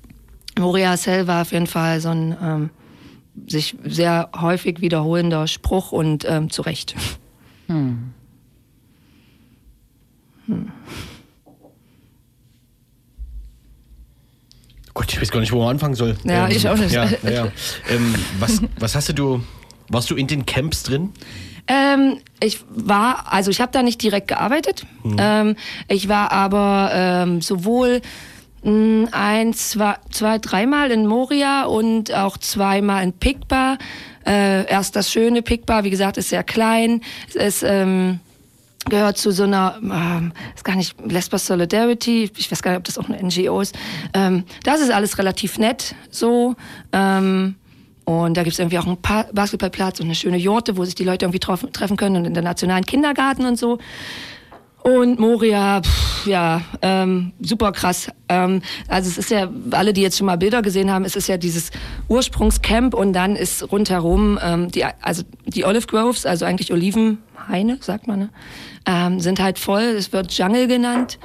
Moria Cell war auf jeden Fall so ein ähm, sich sehr häufig wiederholender Spruch und ähm, zu Recht. Hm. Hm. Gott, ich weiß gar nicht, wo man anfangen soll. Ja, ähm, ich auch nicht. Ja, ja. Ähm, was, was hast du warst du in den Camps drin? Ähm, ich war, also ich habe da nicht direkt gearbeitet. Mhm. Ähm, ich war aber ähm, sowohl mh, hm, ein, zwei, zwei, dreimal in Moria und auch zweimal in Pikba. Äh, erst das schöne Pikba, wie gesagt, ist sehr klein. Es ist, ähm, gehört zu so einer, ähm, ist gar nicht Lesbos Solidarity, ich weiß gar nicht, ob das auch eine NGO ist. Ähm, das ist alles relativ nett so. Ähm, und da gibt es irgendwie auch einen pa Basketballplatz und eine schöne Jurte, wo sich die Leute irgendwie treffen können und in der nationalen Kindergarten und so. Und Moria, pff, ja, ähm, super krass. Ähm, also es ist ja, alle, die jetzt schon mal Bilder gesehen haben, es ist ja dieses Ursprungscamp und dann ist rundherum, ähm, die, also die Olive Groves, also eigentlich Olivenhaine, sagt man, ne? ähm, sind halt voll. Es wird Jungle genannt.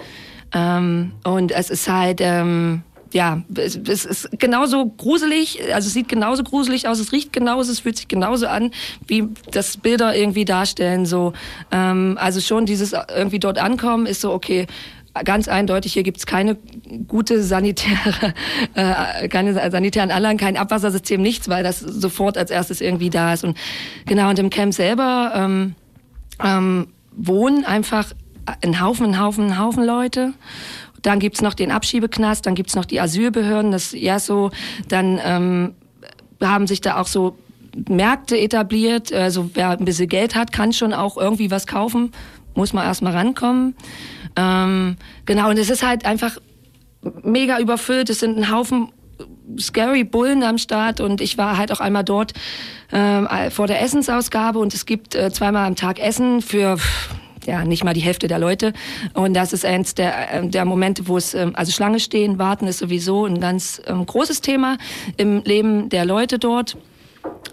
Ähm, und es ist halt, ähm, ja, es, es ist genauso gruselig, also es sieht genauso gruselig aus, es riecht genauso, es fühlt sich genauso an, wie das Bilder irgendwie darstellen. So, ähm, also schon dieses irgendwie dort ankommen ist so okay. Ganz eindeutig, hier gibt's keine gute sanitäre, äh, keine sanitären Anlagen, kein Abwassersystem, nichts, weil das sofort als erstes irgendwie da ist. Und genau, und im Camp selber ähm, ähm, wohnen einfach ein Haufen, ein Haufen, ein Haufen Leute. Dann gibt's noch den Abschiebeknast, dann gibt's noch die Asylbehörden, das ja so, dann ähm, haben sich da auch so Märkte etabliert. Also wer ein bisschen Geld hat, kann schon auch irgendwie was kaufen, muss man erstmal rankommen. Ähm, genau, und es ist halt einfach mega überfüllt. Es sind ein Haufen scary Bullen am Start und ich war halt auch einmal dort äh, vor der Essensausgabe und es gibt äh, zweimal am Tag Essen für ja nicht mal die Hälfte der Leute. Und das ist eins der, ähm, der Momente, wo es, ähm, also Schlange stehen, warten ist sowieso ein ganz ähm, großes Thema im Leben der Leute dort.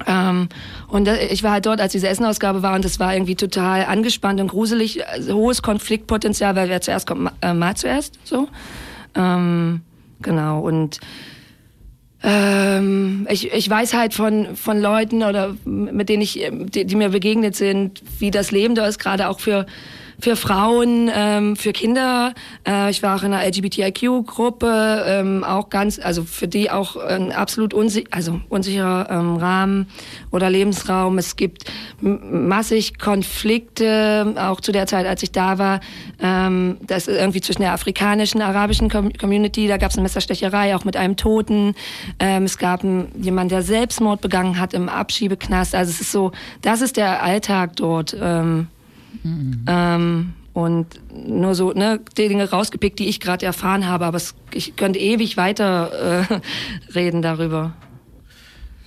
Ähm, und ich war halt dort, als diese Essenausgabe war und das war irgendwie total angespannt und gruselig, also hohes Konfliktpotenzial, weil wer zuerst kommt, äh, mal zuerst, so. Ähm, genau, und ähm, ich, ich weiß halt von, von Leuten oder mit denen ich, die, die mir begegnet sind, wie das Leben da ist, gerade auch für für Frauen, ähm, für Kinder. Äh, ich war auch in einer LGBTIQ-Gruppe, ähm, auch ganz, also für die auch ein absolut unsi also unsicherer ähm, Rahmen oder Lebensraum. Es gibt massig Konflikte, auch zu der Zeit, als ich da war. Ähm, das ist irgendwie zwischen der afrikanischen, arabischen Community. Da gab es eine Messerstecherei, auch mit einem Toten. Ähm, es gab jemanden, der Selbstmord begangen hat im Abschiebeknast. Also es ist so, das ist der Alltag dort. Ähm, Mhm. Ähm, und nur so ne, die Dinge rausgepickt, die ich gerade erfahren habe, aber es, ich könnte ewig weiter äh, reden darüber.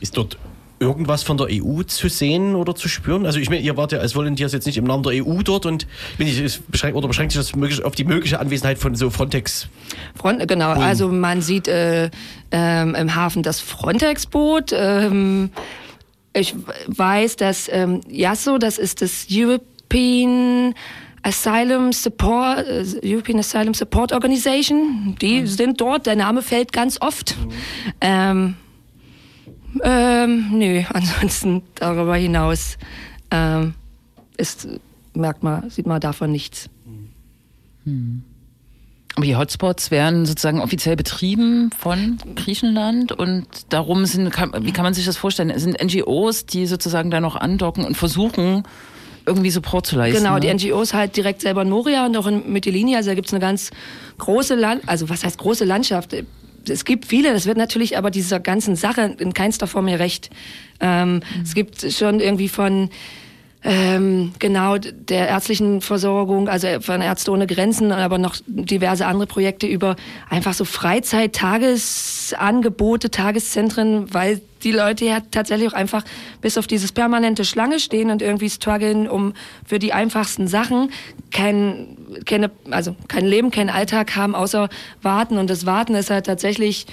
Ist dort irgendwas von der EU zu sehen oder zu spüren? Also ich meine, ihr wart ja als Volunteers jetzt nicht im Namen der EU dort und bin ich, beschränkt, oder beschränkt sich das auf die mögliche Anwesenheit von so Frontex? Front, genau, Bullen. also man sieht äh, ähm, im Hafen das Frontex-Boot. Ähm, ich weiß, dass ähm, JASO, das ist das Europe European Asylum Support, äh, European Asylum Support Organization. Die mhm. sind dort. Der Name fällt ganz oft. Mhm. Ähm, ähm, nö, ansonsten darüber hinaus ähm, ist, merkt man, sieht man davon nichts. Mhm. Aber die Hotspots werden sozusagen offiziell betrieben von Griechenland und darum sind, kann, wie kann man sich das vorstellen? Es sind NGOs, die sozusagen da noch andocken und versuchen, irgendwie Support zu leisten. Genau, ne? die NGOs halt direkt selber in Moria und auch in Mytilini. Also da gibt es eine ganz große Land, also was heißt große Landschaft? Es gibt viele, das wird natürlich aber dieser ganzen Sache in keinster Form mehr recht. Ähm, mhm. Es gibt schon irgendwie von ähm, genau der ärztlichen Versorgung, also von Ärzte ohne Grenzen, aber noch diverse andere Projekte über einfach so Freizeit-Tagesangebote, Tageszentren, weil die Leute ja tatsächlich auch einfach bis auf dieses permanente Schlange stehen und irgendwie strugglen, um für die einfachsten Sachen kein, keine, also kein Leben, kein Alltag haben, außer warten. Und das Warten ist halt tatsächlich,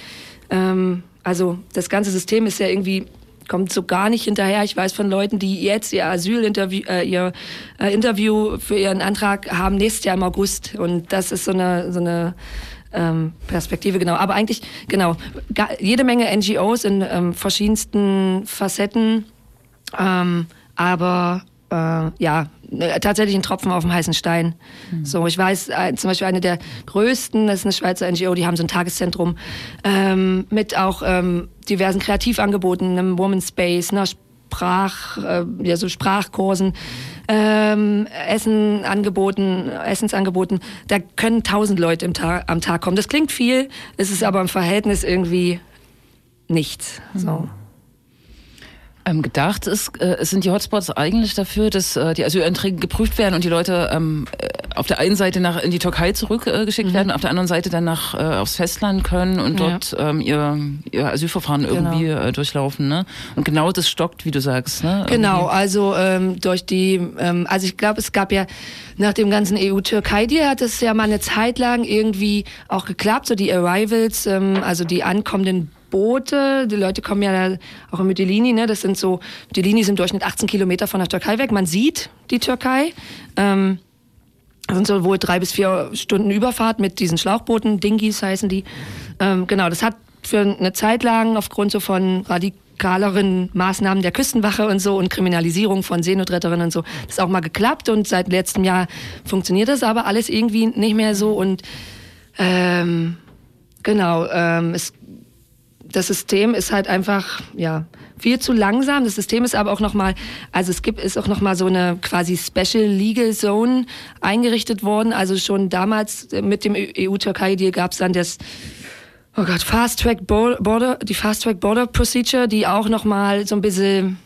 ähm, also das ganze System ist ja irgendwie kommt so gar nicht hinterher. Ich weiß von Leuten, die jetzt ihr Asylinterview, äh, ihr äh, Interview für ihren Antrag haben nächstes Jahr im August. Und das ist so eine, so eine ähm, Perspektive, genau. Aber eigentlich, genau, jede Menge NGOs in ähm, verschiedensten Facetten. Ähm, aber äh, ja, äh, tatsächlich ein Tropfen auf dem heißen Stein. Mhm. So, ich weiß, äh, zum Beispiel eine der größten, das ist eine Schweizer NGO, die haben so ein Tageszentrum ähm, mit auch ähm, diversen Kreativangeboten, einem Woman Space, einer Sprach, äh, ja, so Sprachkursen, ähm, Essen angeboten, Essensangeboten. Da können tausend Leute im Tag, am Tag kommen. Das klingt viel, es ist aber im Verhältnis irgendwie nichts. So. Mhm. Ähm, gedacht ist, äh, sind die Hotspots eigentlich dafür, dass äh, die Asylanträge geprüft werden und die Leute ähm, äh, auf der einen Seite nach in die Türkei zurückgeschickt äh, mhm. werden, auf der anderen Seite dann nach äh, aufs Festland können und ja. dort ähm, ihr, ihr Asylverfahren genau. irgendwie äh, durchlaufen. Ne? Und genau das stockt, wie du sagst. Ne? Genau, also ähm, durch die, ähm, also ich glaube, es gab ja nach dem ganzen EU-Türkei-Deal hat es ja mal eine Zeit lang irgendwie auch geklappt, so die Arrivals, ähm, also die ankommenden Boote. Die Leute kommen ja auch in Mytilini, ne? Das sind so, Mytilini sind im Durchschnitt 18 Kilometer von der Türkei weg. Man sieht die Türkei. Ähm, das sind so wohl drei bis vier Stunden Überfahrt mit diesen Schlauchbooten, Dinghies heißen die. Ähm, genau, das hat für eine Zeit lang aufgrund so von radikaleren Maßnahmen der Küstenwache und so und Kriminalisierung von Seenotretterinnen und so, das ist auch mal geklappt und seit letztem Jahr funktioniert das aber alles irgendwie nicht mehr so und ähm, genau, ähm, es das System ist halt einfach, ja, viel zu langsam. Das System ist aber auch nochmal, also es gibt, ist auch nochmal so eine quasi Special Legal Zone eingerichtet worden. Also schon damals mit dem EU-Türkei-Deal gab es dann das, oh Gott, Fast Track Border, die Fast Track Border Procedure, die auch nochmal so ein bisschen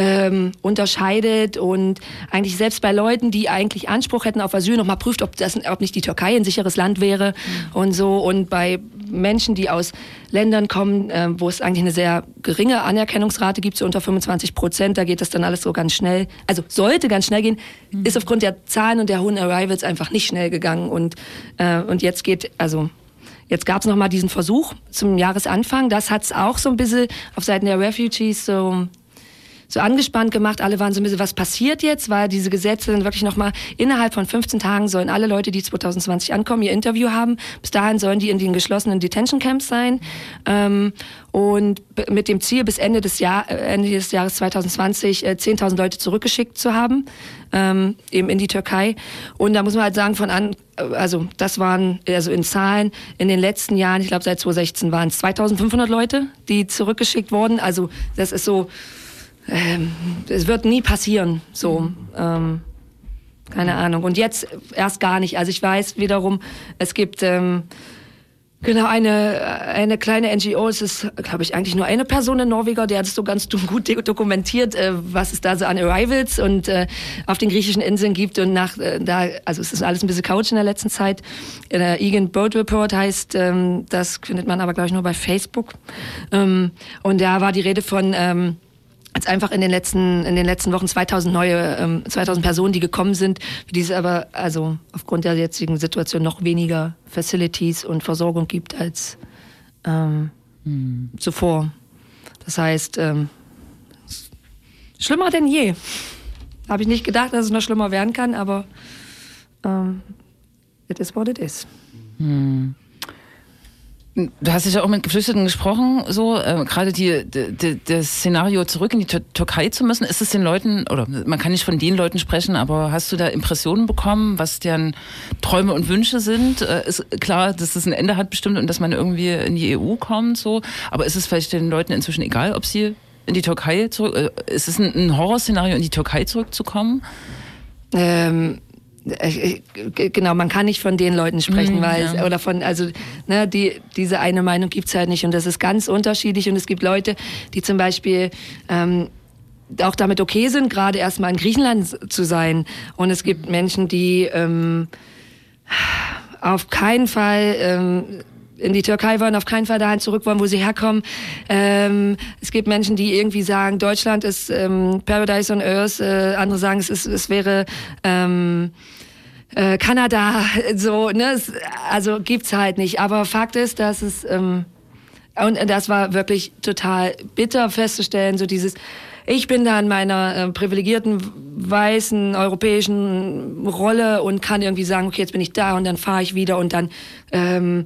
ähm, unterscheidet und eigentlich selbst bei Leuten, die eigentlich Anspruch hätten auf Asyl, nochmal prüft, ob, das, ob nicht die Türkei ein sicheres Land wäre mhm. und so. Und bei Menschen, die aus Ländern kommen, äh, wo es eigentlich eine sehr geringe Anerkennungsrate gibt, so unter 25 Prozent, da geht das dann alles so ganz schnell. Also sollte ganz schnell gehen, mhm. ist aufgrund der Zahlen und der hohen Arrivals einfach nicht schnell gegangen. Und, äh, und jetzt geht, also Jetzt gab es nochmal diesen Versuch zum Jahresanfang. Das hat es auch so ein bisschen auf Seiten der Refugees so so angespannt gemacht. Alle waren so ein bisschen, was passiert jetzt? Weil diese Gesetze sind wirklich nochmal innerhalb von 15 Tagen sollen alle Leute, die 2020 ankommen, ihr Interview haben. Bis dahin sollen die in den geschlossenen Detention Camps sein. Ähm, und mit dem Ziel, bis Ende des, Jahr, äh, Ende des Jahres 2020 äh, 10.000 Leute zurückgeschickt zu haben, ähm, eben in die Türkei. Und da muss man halt sagen, von an, äh, also das waren, also in Zahlen, in den letzten Jahren, ich glaube seit 2016 waren es 2.500 Leute, die zurückgeschickt wurden. Also das ist so, ähm, es wird nie passieren, so. Ähm, keine Ahnung. Und jetzt erst gar nicht. Also ich weiß wiederum, es gibt ähm, genau eine, eine kleine NGO. Es ist, glaube ich, eigentlich nur eine Person in Norweger, der hat es so ganz gut dokumentiert, äh, was es da so an Arrivals und äh, auf den griechischen Inseln gibt. Und nach äh, da, also es ist alles ein bisschen couch in der letzten Zeit. Der Egan Boat Report heißt, ähm, das findet man aber, glaube ich, nur bei Facebook. Ähm, und da war die Rede von ähm, als einfach in den letzten in den letzten Wochen 2000 neue ähm, 2000 Personen, die gekommen sind, für die es aber also aufgrund der jetzigen Situation noch weniger Facilities und Versorgung gibt als ähm, hm. zuvor. Das heißt ähm, schlimmer denn je. Habe ich nicht gedacht, dass es noch schlimmer werden kann, aber ähm, it is what it is. Hm. Du hast ja auch mit Geflüchteten gesprochen, so äh, gerade die, die, das Szenario zurück in die Türkei zu müssen. Ist es den Leuten oder man kann nicht von den Leuten sprechen, aber hast du da Impressionen bekommen, was deren Träume und Wünsche sind? Äh, ist klar, dass es ein Ende hat bestimmt und dass man irgendwie in die EU kommt, so. Aber ist es vielleicht den Leuten inzwischen egal, ob sie in die Türkei zurück? Äh, ist es ein, ein Horrorszenario, in die Türkei zurückzukommen? Ähm äh, äh, genau, man kann nicht von den Leuten sprechen, mhm, weil ja. oder von also ne, die diese eine Meinung gibt's halt nicht und das ist ganz unterschiedlich und es gibt Leute, die zum Beispiel ähm, auch damit okay sind, gerade erstmal in Griechenland zu sein und es gibt Menschen, die ähm, auf keinen Fall ähm, in die Türkei wollen, auf keinen Fall dahin zurück wollen, wo sie herkommen. Ähm, es gibt Menschen, die irgendwie sagen, Deutschland ist ähm, Paradise on Earth. Äh, andere sagen, es, ist, es wäre ähm, äh, Kanada. So, ne? Es, also gibt's halt nicht. Aber Fakt ist, dass es ähm, und das war wirklich total bitter festzustellen, so dieses ich bin da in meiner äh, privilegierten weißen europäischen Rolle und kann irgendwie sagen, okay, jetzt bin ich da und dann fahre ich wieder und dann ähm,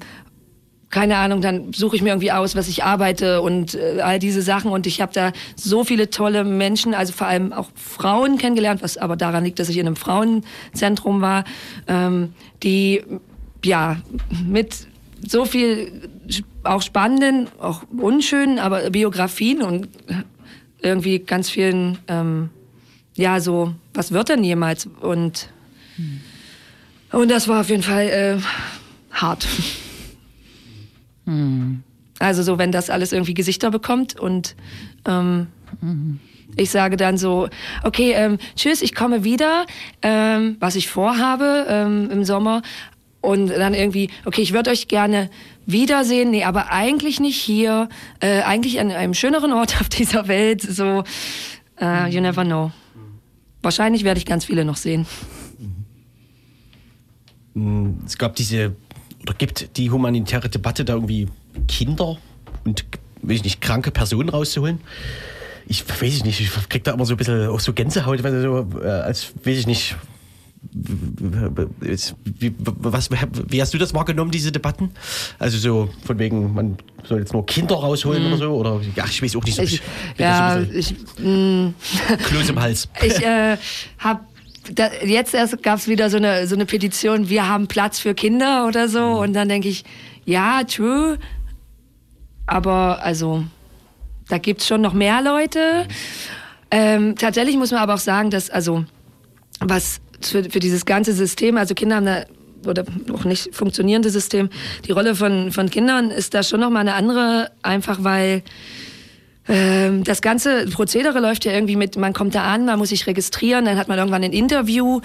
keine Ahnung, dann suche ich mir irgendwie aus, was ich arbeite und äh, all diese Sachen. Und ich habe da so viele tolle Menschen, also vor allem auch Frauen kennengelernt, was aber daran liegt, dass ich in einem Frauenzentrum war, ähm, die ja mit so viel auch spannenden, auch unschönen, aber Biografien und irgendwie ganz vielen, ähm, ja, so, was wird denn jemals? Und, und das war auf jeden Fall äh, hart. Mhm. Also so, wenn das alles irgendwie Gesichter bekommt und ähm, mhm. ich sage dann so, okay, ähm, tschüss, ich komme wieder, ähm, was ich vorhabe ähm, im Sommer. Und dann irgendwie, okay, ich würde euch gerne wiedersehen, nee, aber eigentlich nicht hier, äh, eigentlich an einem schöneren Ort auf dieser Welt. So, äh, you never know. Wahrscheinlich werde ich ganz viele noch sehen. Es gab diese oder gibt die humanitäre Debatte da irgendwie Kinder und will ich nicht kranke Personen rauszuholen? Ich weiß nicht, ich krieg da immer so ein bisschen auch so Gänsehaut, weil so, äh, als weiß ich nicht. Wie, was, wie hast du das wahrgenommen, diese Debatten? Also so von wegen, man soll jetzt nur Kinder rausholen mhm. oder so? Oder ja, ich weiß auch nicht so. Ich, ja, so ich, mh, Kloß im Hals. Ich äh, habe da, jetzt erst gab es wieder so eine, so eine Petition, wir haben Platz für Kinder oder so. Mhm. Und dann denke ich, ja, true. Aber also, da gibt es schon noch mehr Leute. Ähm, tatsächlich muss man aber auch sagen, dass, also, was für, für dieses ganze System, also Kinder haben da oder auch nicht funktionierende System, die Rolle von, von Kindern ist da schon nochmal eine andere, einfach weil das ganze Prozedere läuft ja irgendwie mit, man kommt da an, man muss sich registrieren, dann hat man irgendwann ein Interview,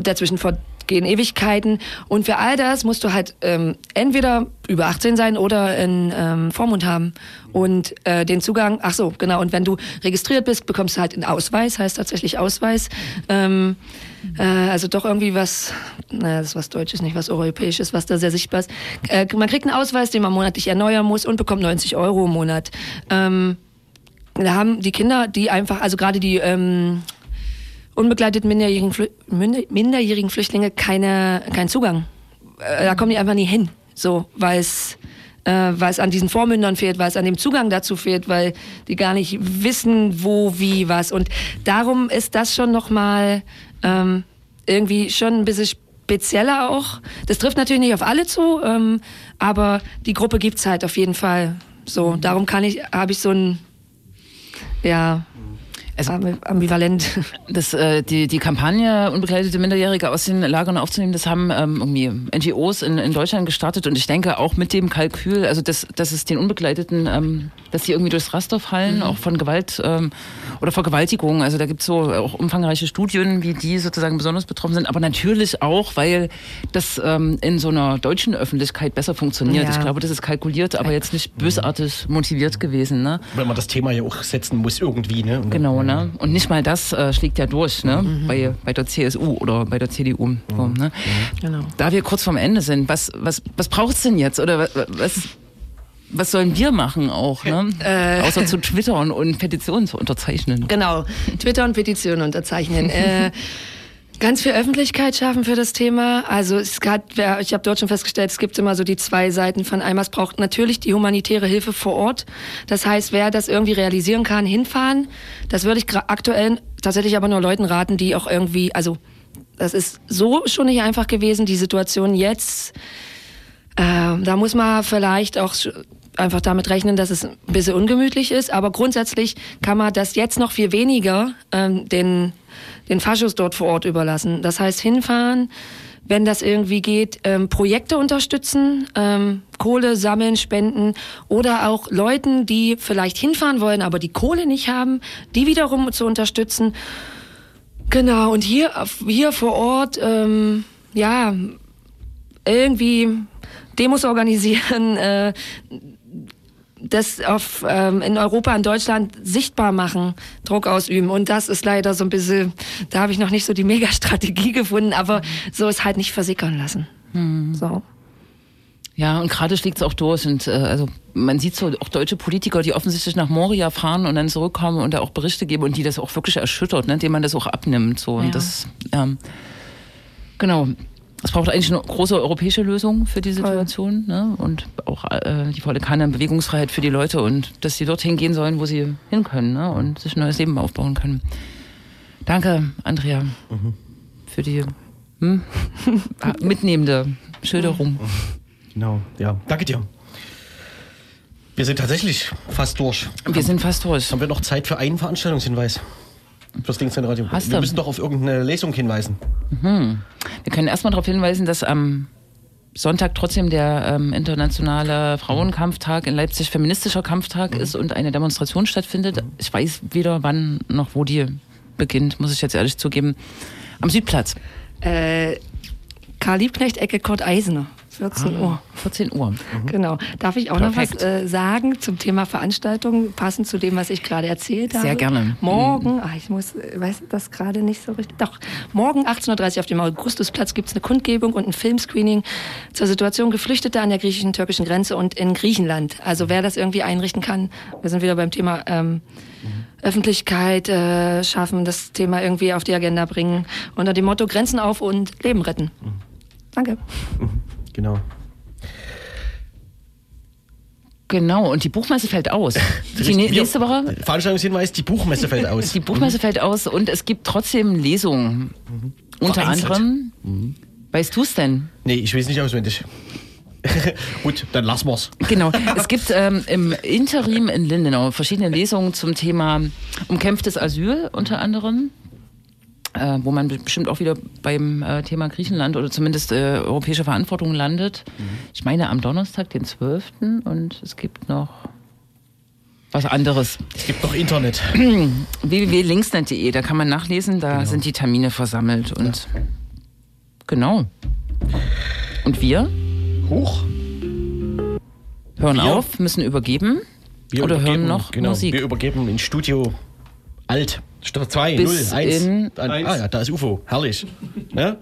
dazwischen gehen Ewigkeiten und für all das musst du halt ähm, entweder über 18 sein oder einen ähm, Vormund haben und äh, den Zugang, ach so, genau, und wenn du registriert bist, bekommst du halt einen Ausweis, heißt tatsächlich Ausweis, ähm, äh, also doch irgendwie was, naja, das ist was Deutsches, nicht was Europäisches, was da sehr sichtbar ist. Äh, man kriegt einen Ausweis, den man monatlich erneuern muss und bekommt 90 Euro im Monat. Ähm, da haben die Kinder, die einfach, also gerade die ähm, unbegleiteten minderjährigen, Flü minderjährigen Flüchtlinge keine, keinen Zugang. Äh, da kommen die einfach nie hin. So, weil es äh, es an diesen Vormündern fehlt, weil es an dem Zugang dazu fehlt, weil die gar nicht wissen, wo, wie, was. Und darum ist das schon nochmal ähm, irgendwie schon ein bisschen spezieller auch. Das trifft natürlich nicht auf alle zu, ähm, aber die Gruppe gibt's halt auf jeden Fall. So, darum kann ich, habe ich so ein, ja, also, ambivalent. Das, äh, die, die Kampagne, unbegleitete Minderjährige aus den Lagern aufzunehmen, das haben ähm, irgendwie NGOs in, in Deutschland gestartet und ich denke auch mit dem Kalkül, also dass, dass es den Unbegleiteten, ähm, dass die irgendwie durchs Raster fallen, mhm. auch von Gewalt ähm, oder Vergewaltigung. Also da gibt es so auch umfangreiche Studien, wie die sozusagen besonders betroffen sind, aber natürlich auch, weil das ähm, in so einer deutschen Öffentlichkeit besser funktioniert. Ja. Ich glaube, das ist kalkuliert, aber jetzt nicht bösartig motiviert gewesen. Ne? Weil man das Thema ja auch setzen muss irgendwie. Ne? Genau ne? Und nicht mal das äh, schlägt ja durch, ne? Mhm. Bei, bei der CSU oder bei der CDU. Mhm. So, ne? Mhm. Genau. Da wir kurz vorm Ende sind, was, was, was braucht es denn jetzt? Oder was, was sollen wir machen auch, ne? Äh, Außer zu twittern und Petitionen zu unterzeichnen. Genau, Twitter und Petitionen unterzeichnen. äh, Ganz viel Öffentlichkeit schaffen für das Thema. Also es hat, ich habe dort schon festgestellt, es gibt immer so die zwei Seiten von einmal. Es braucht natürlich die humanitäre Hilfe vor Ort. Das heißt, wer das irgendwie realisieren kann, hinfahren. Das würde ich aktuell tatsächlich aber nur Leuten raten, die auch irgendwie, also das ist so schon nicht einfach gewesen, die Situation jetzt. Äh, da muss man vielleicht auch einfach damit rechnen, dass es ein bisschen ungemütlich ist. Aber grundsätzlich kann man das jetzt noch viel weniger ähm, den den Faschos dort vor Ort überlassen. Das heißt, hinfahren, wenn das irgendwie geht, ähm, Projekte unterstützen, ähm, Kohle sammeln, spenden oder auch Leuten, die vielleicht hinfahren wollen, aber die Kohle nicht haben, die wiederum zu unterstützen. Genau, und hier, hier vor Ort, ähm, ja, irgendwie Demos organisieren, äh, das auf, ähm, in Europa, in Deutschland sichtbar machen, Druck ausüben. Und das ist leider so ein bisschen, da habe ich noch nicht so die Mega-Strategie gefunden, aber so ist halt nicht versickern lassen. Mhm. So. Ja, und gerade schlägt es auch durch. Und äh, also man sieht so auch deutsche Politiker, die offensichtlich nach Moria fahren und dann zurückkommen und da auch Berichte geben und die das auch wirklich erschüttert, ne, dem man das auch abnimmt. So. Und ja. das, ähm, genau es braucht eigentlich eine große europäische Lösung für die Situation ne? und auch äh, die volle Kanne Bewegungsfreiheit für die Leute und dass sie dorthin gehen sollen, wo sie hin können ne? und sich ein neues Leben aufbauen können. Danke, Andrea, mhm. für die hm? mitnehmende Schilderung. Genau, ja, danke dir. Wir sind tatsächlich fast durch. Wir sind fast durch. Haben wir noch Zeit für einen Veranstaltungshinweis? Fürs Linkshänderradio. Hast wir du? müssen doch auf irgendeine Lesung hinweisen. Mhm. Wir können erstmal darauf hinweisen, dass am Sonntag trotzdem der ähm, internationale Frauenkampftag in Leipzig feministischer Kampftag mhm. ist und eine Demonstration stattfindet. Mhm. Ich weiß weder wann noch wo die beginnt, muss ich jetzt ehrlich zugeben. Am Südplatz. Äh, Karl Liebknecht, Ecke Kurt Eisener. 14 ah, Uhr. 14 Uhr. Mhm. Genau. Darf ich auch Perfekt. noch was äh, sagen zum Thema Veranstaltung, passend zu dem, was ich gerade erzählt habe? Sehr gerne. Morgen, mhm. ach, ich muss, weiß das gerade nicht so richtig. Doch, morgen 18.30 Uhr auf dem Augustusplatz gibt es eine Kundgebung und ein Filmscreening zur Situation Geflüchteter an der griechischen-türkischen Grenze und in Griechenland. Also wer das irgendwie einrichten kann, wir sind wieder beim Thema ähm, mhm. Öffentlichkeit äh, schaffen, das Thema irgendwie auf die Agenda bringen, unter dem Motto Grenzen auf und Leben retten. Mhm. Danke. Genau. Genau, und die Buchmesse fällt aus. Die nächste Woche. Veranstaltungshinweis, die Buchmesse fällt aus. Die Buchmesse mhm. fällt aus und es gibt trotzdem Lesungen. Mhm. Unter anderem. Mhm. Weißt du es denn? Nee, ich weiß nicht auswendig. Gut, dann lassen wir's. Genau. Es gibt ähm, im Interim in Lindenau verschiedene Lesungen zum Thema umkämpftes Asyl unter anderem äh, wo man bestimmt auch wieder beim äh, Thema Griechenland oder zumindest äh, europäische Verantwortung landet. Mhm. Ich meine am Donnerstag, den 12. und es gibt noch was anderes. Es gibt noch Internet. www.linksnet.de, da kann man nachlesen, da genau. sind die Termine versammelt und ja. genau. Und wir? Hoch. Hören wir? auf, müssen übergeben wir oder hören noch genau, Musik. Wir übergeben in Studio Alt. Staffel 2, 0, 1. Ah ja, da ist UFO. Herrlich. Ja?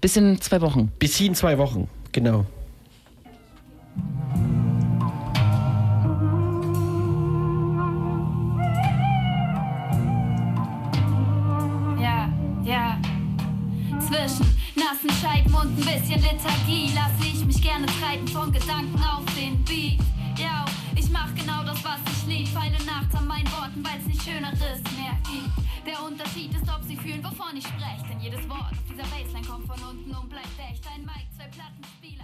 Bis in zwei Wochen. Bis in zwei Wochen, genau. Ja, ja. Zwischen nassen Scheiben und ein bisschen Lethargie lasse ich mich gerne treiben von Gedanken auf den Beat. Ja, auf mach genau das, was ich lieb. Feile Nacht an meinen Worten, weil's nicht Schöneres mehr gibt. Der Unterschied ist, ob sie fühlen, wovon ich spreche. Denn jedes Wort auf dieser Bassline kommt von unten und bleibt echt. Ein Mic, zwei Plattenspieler.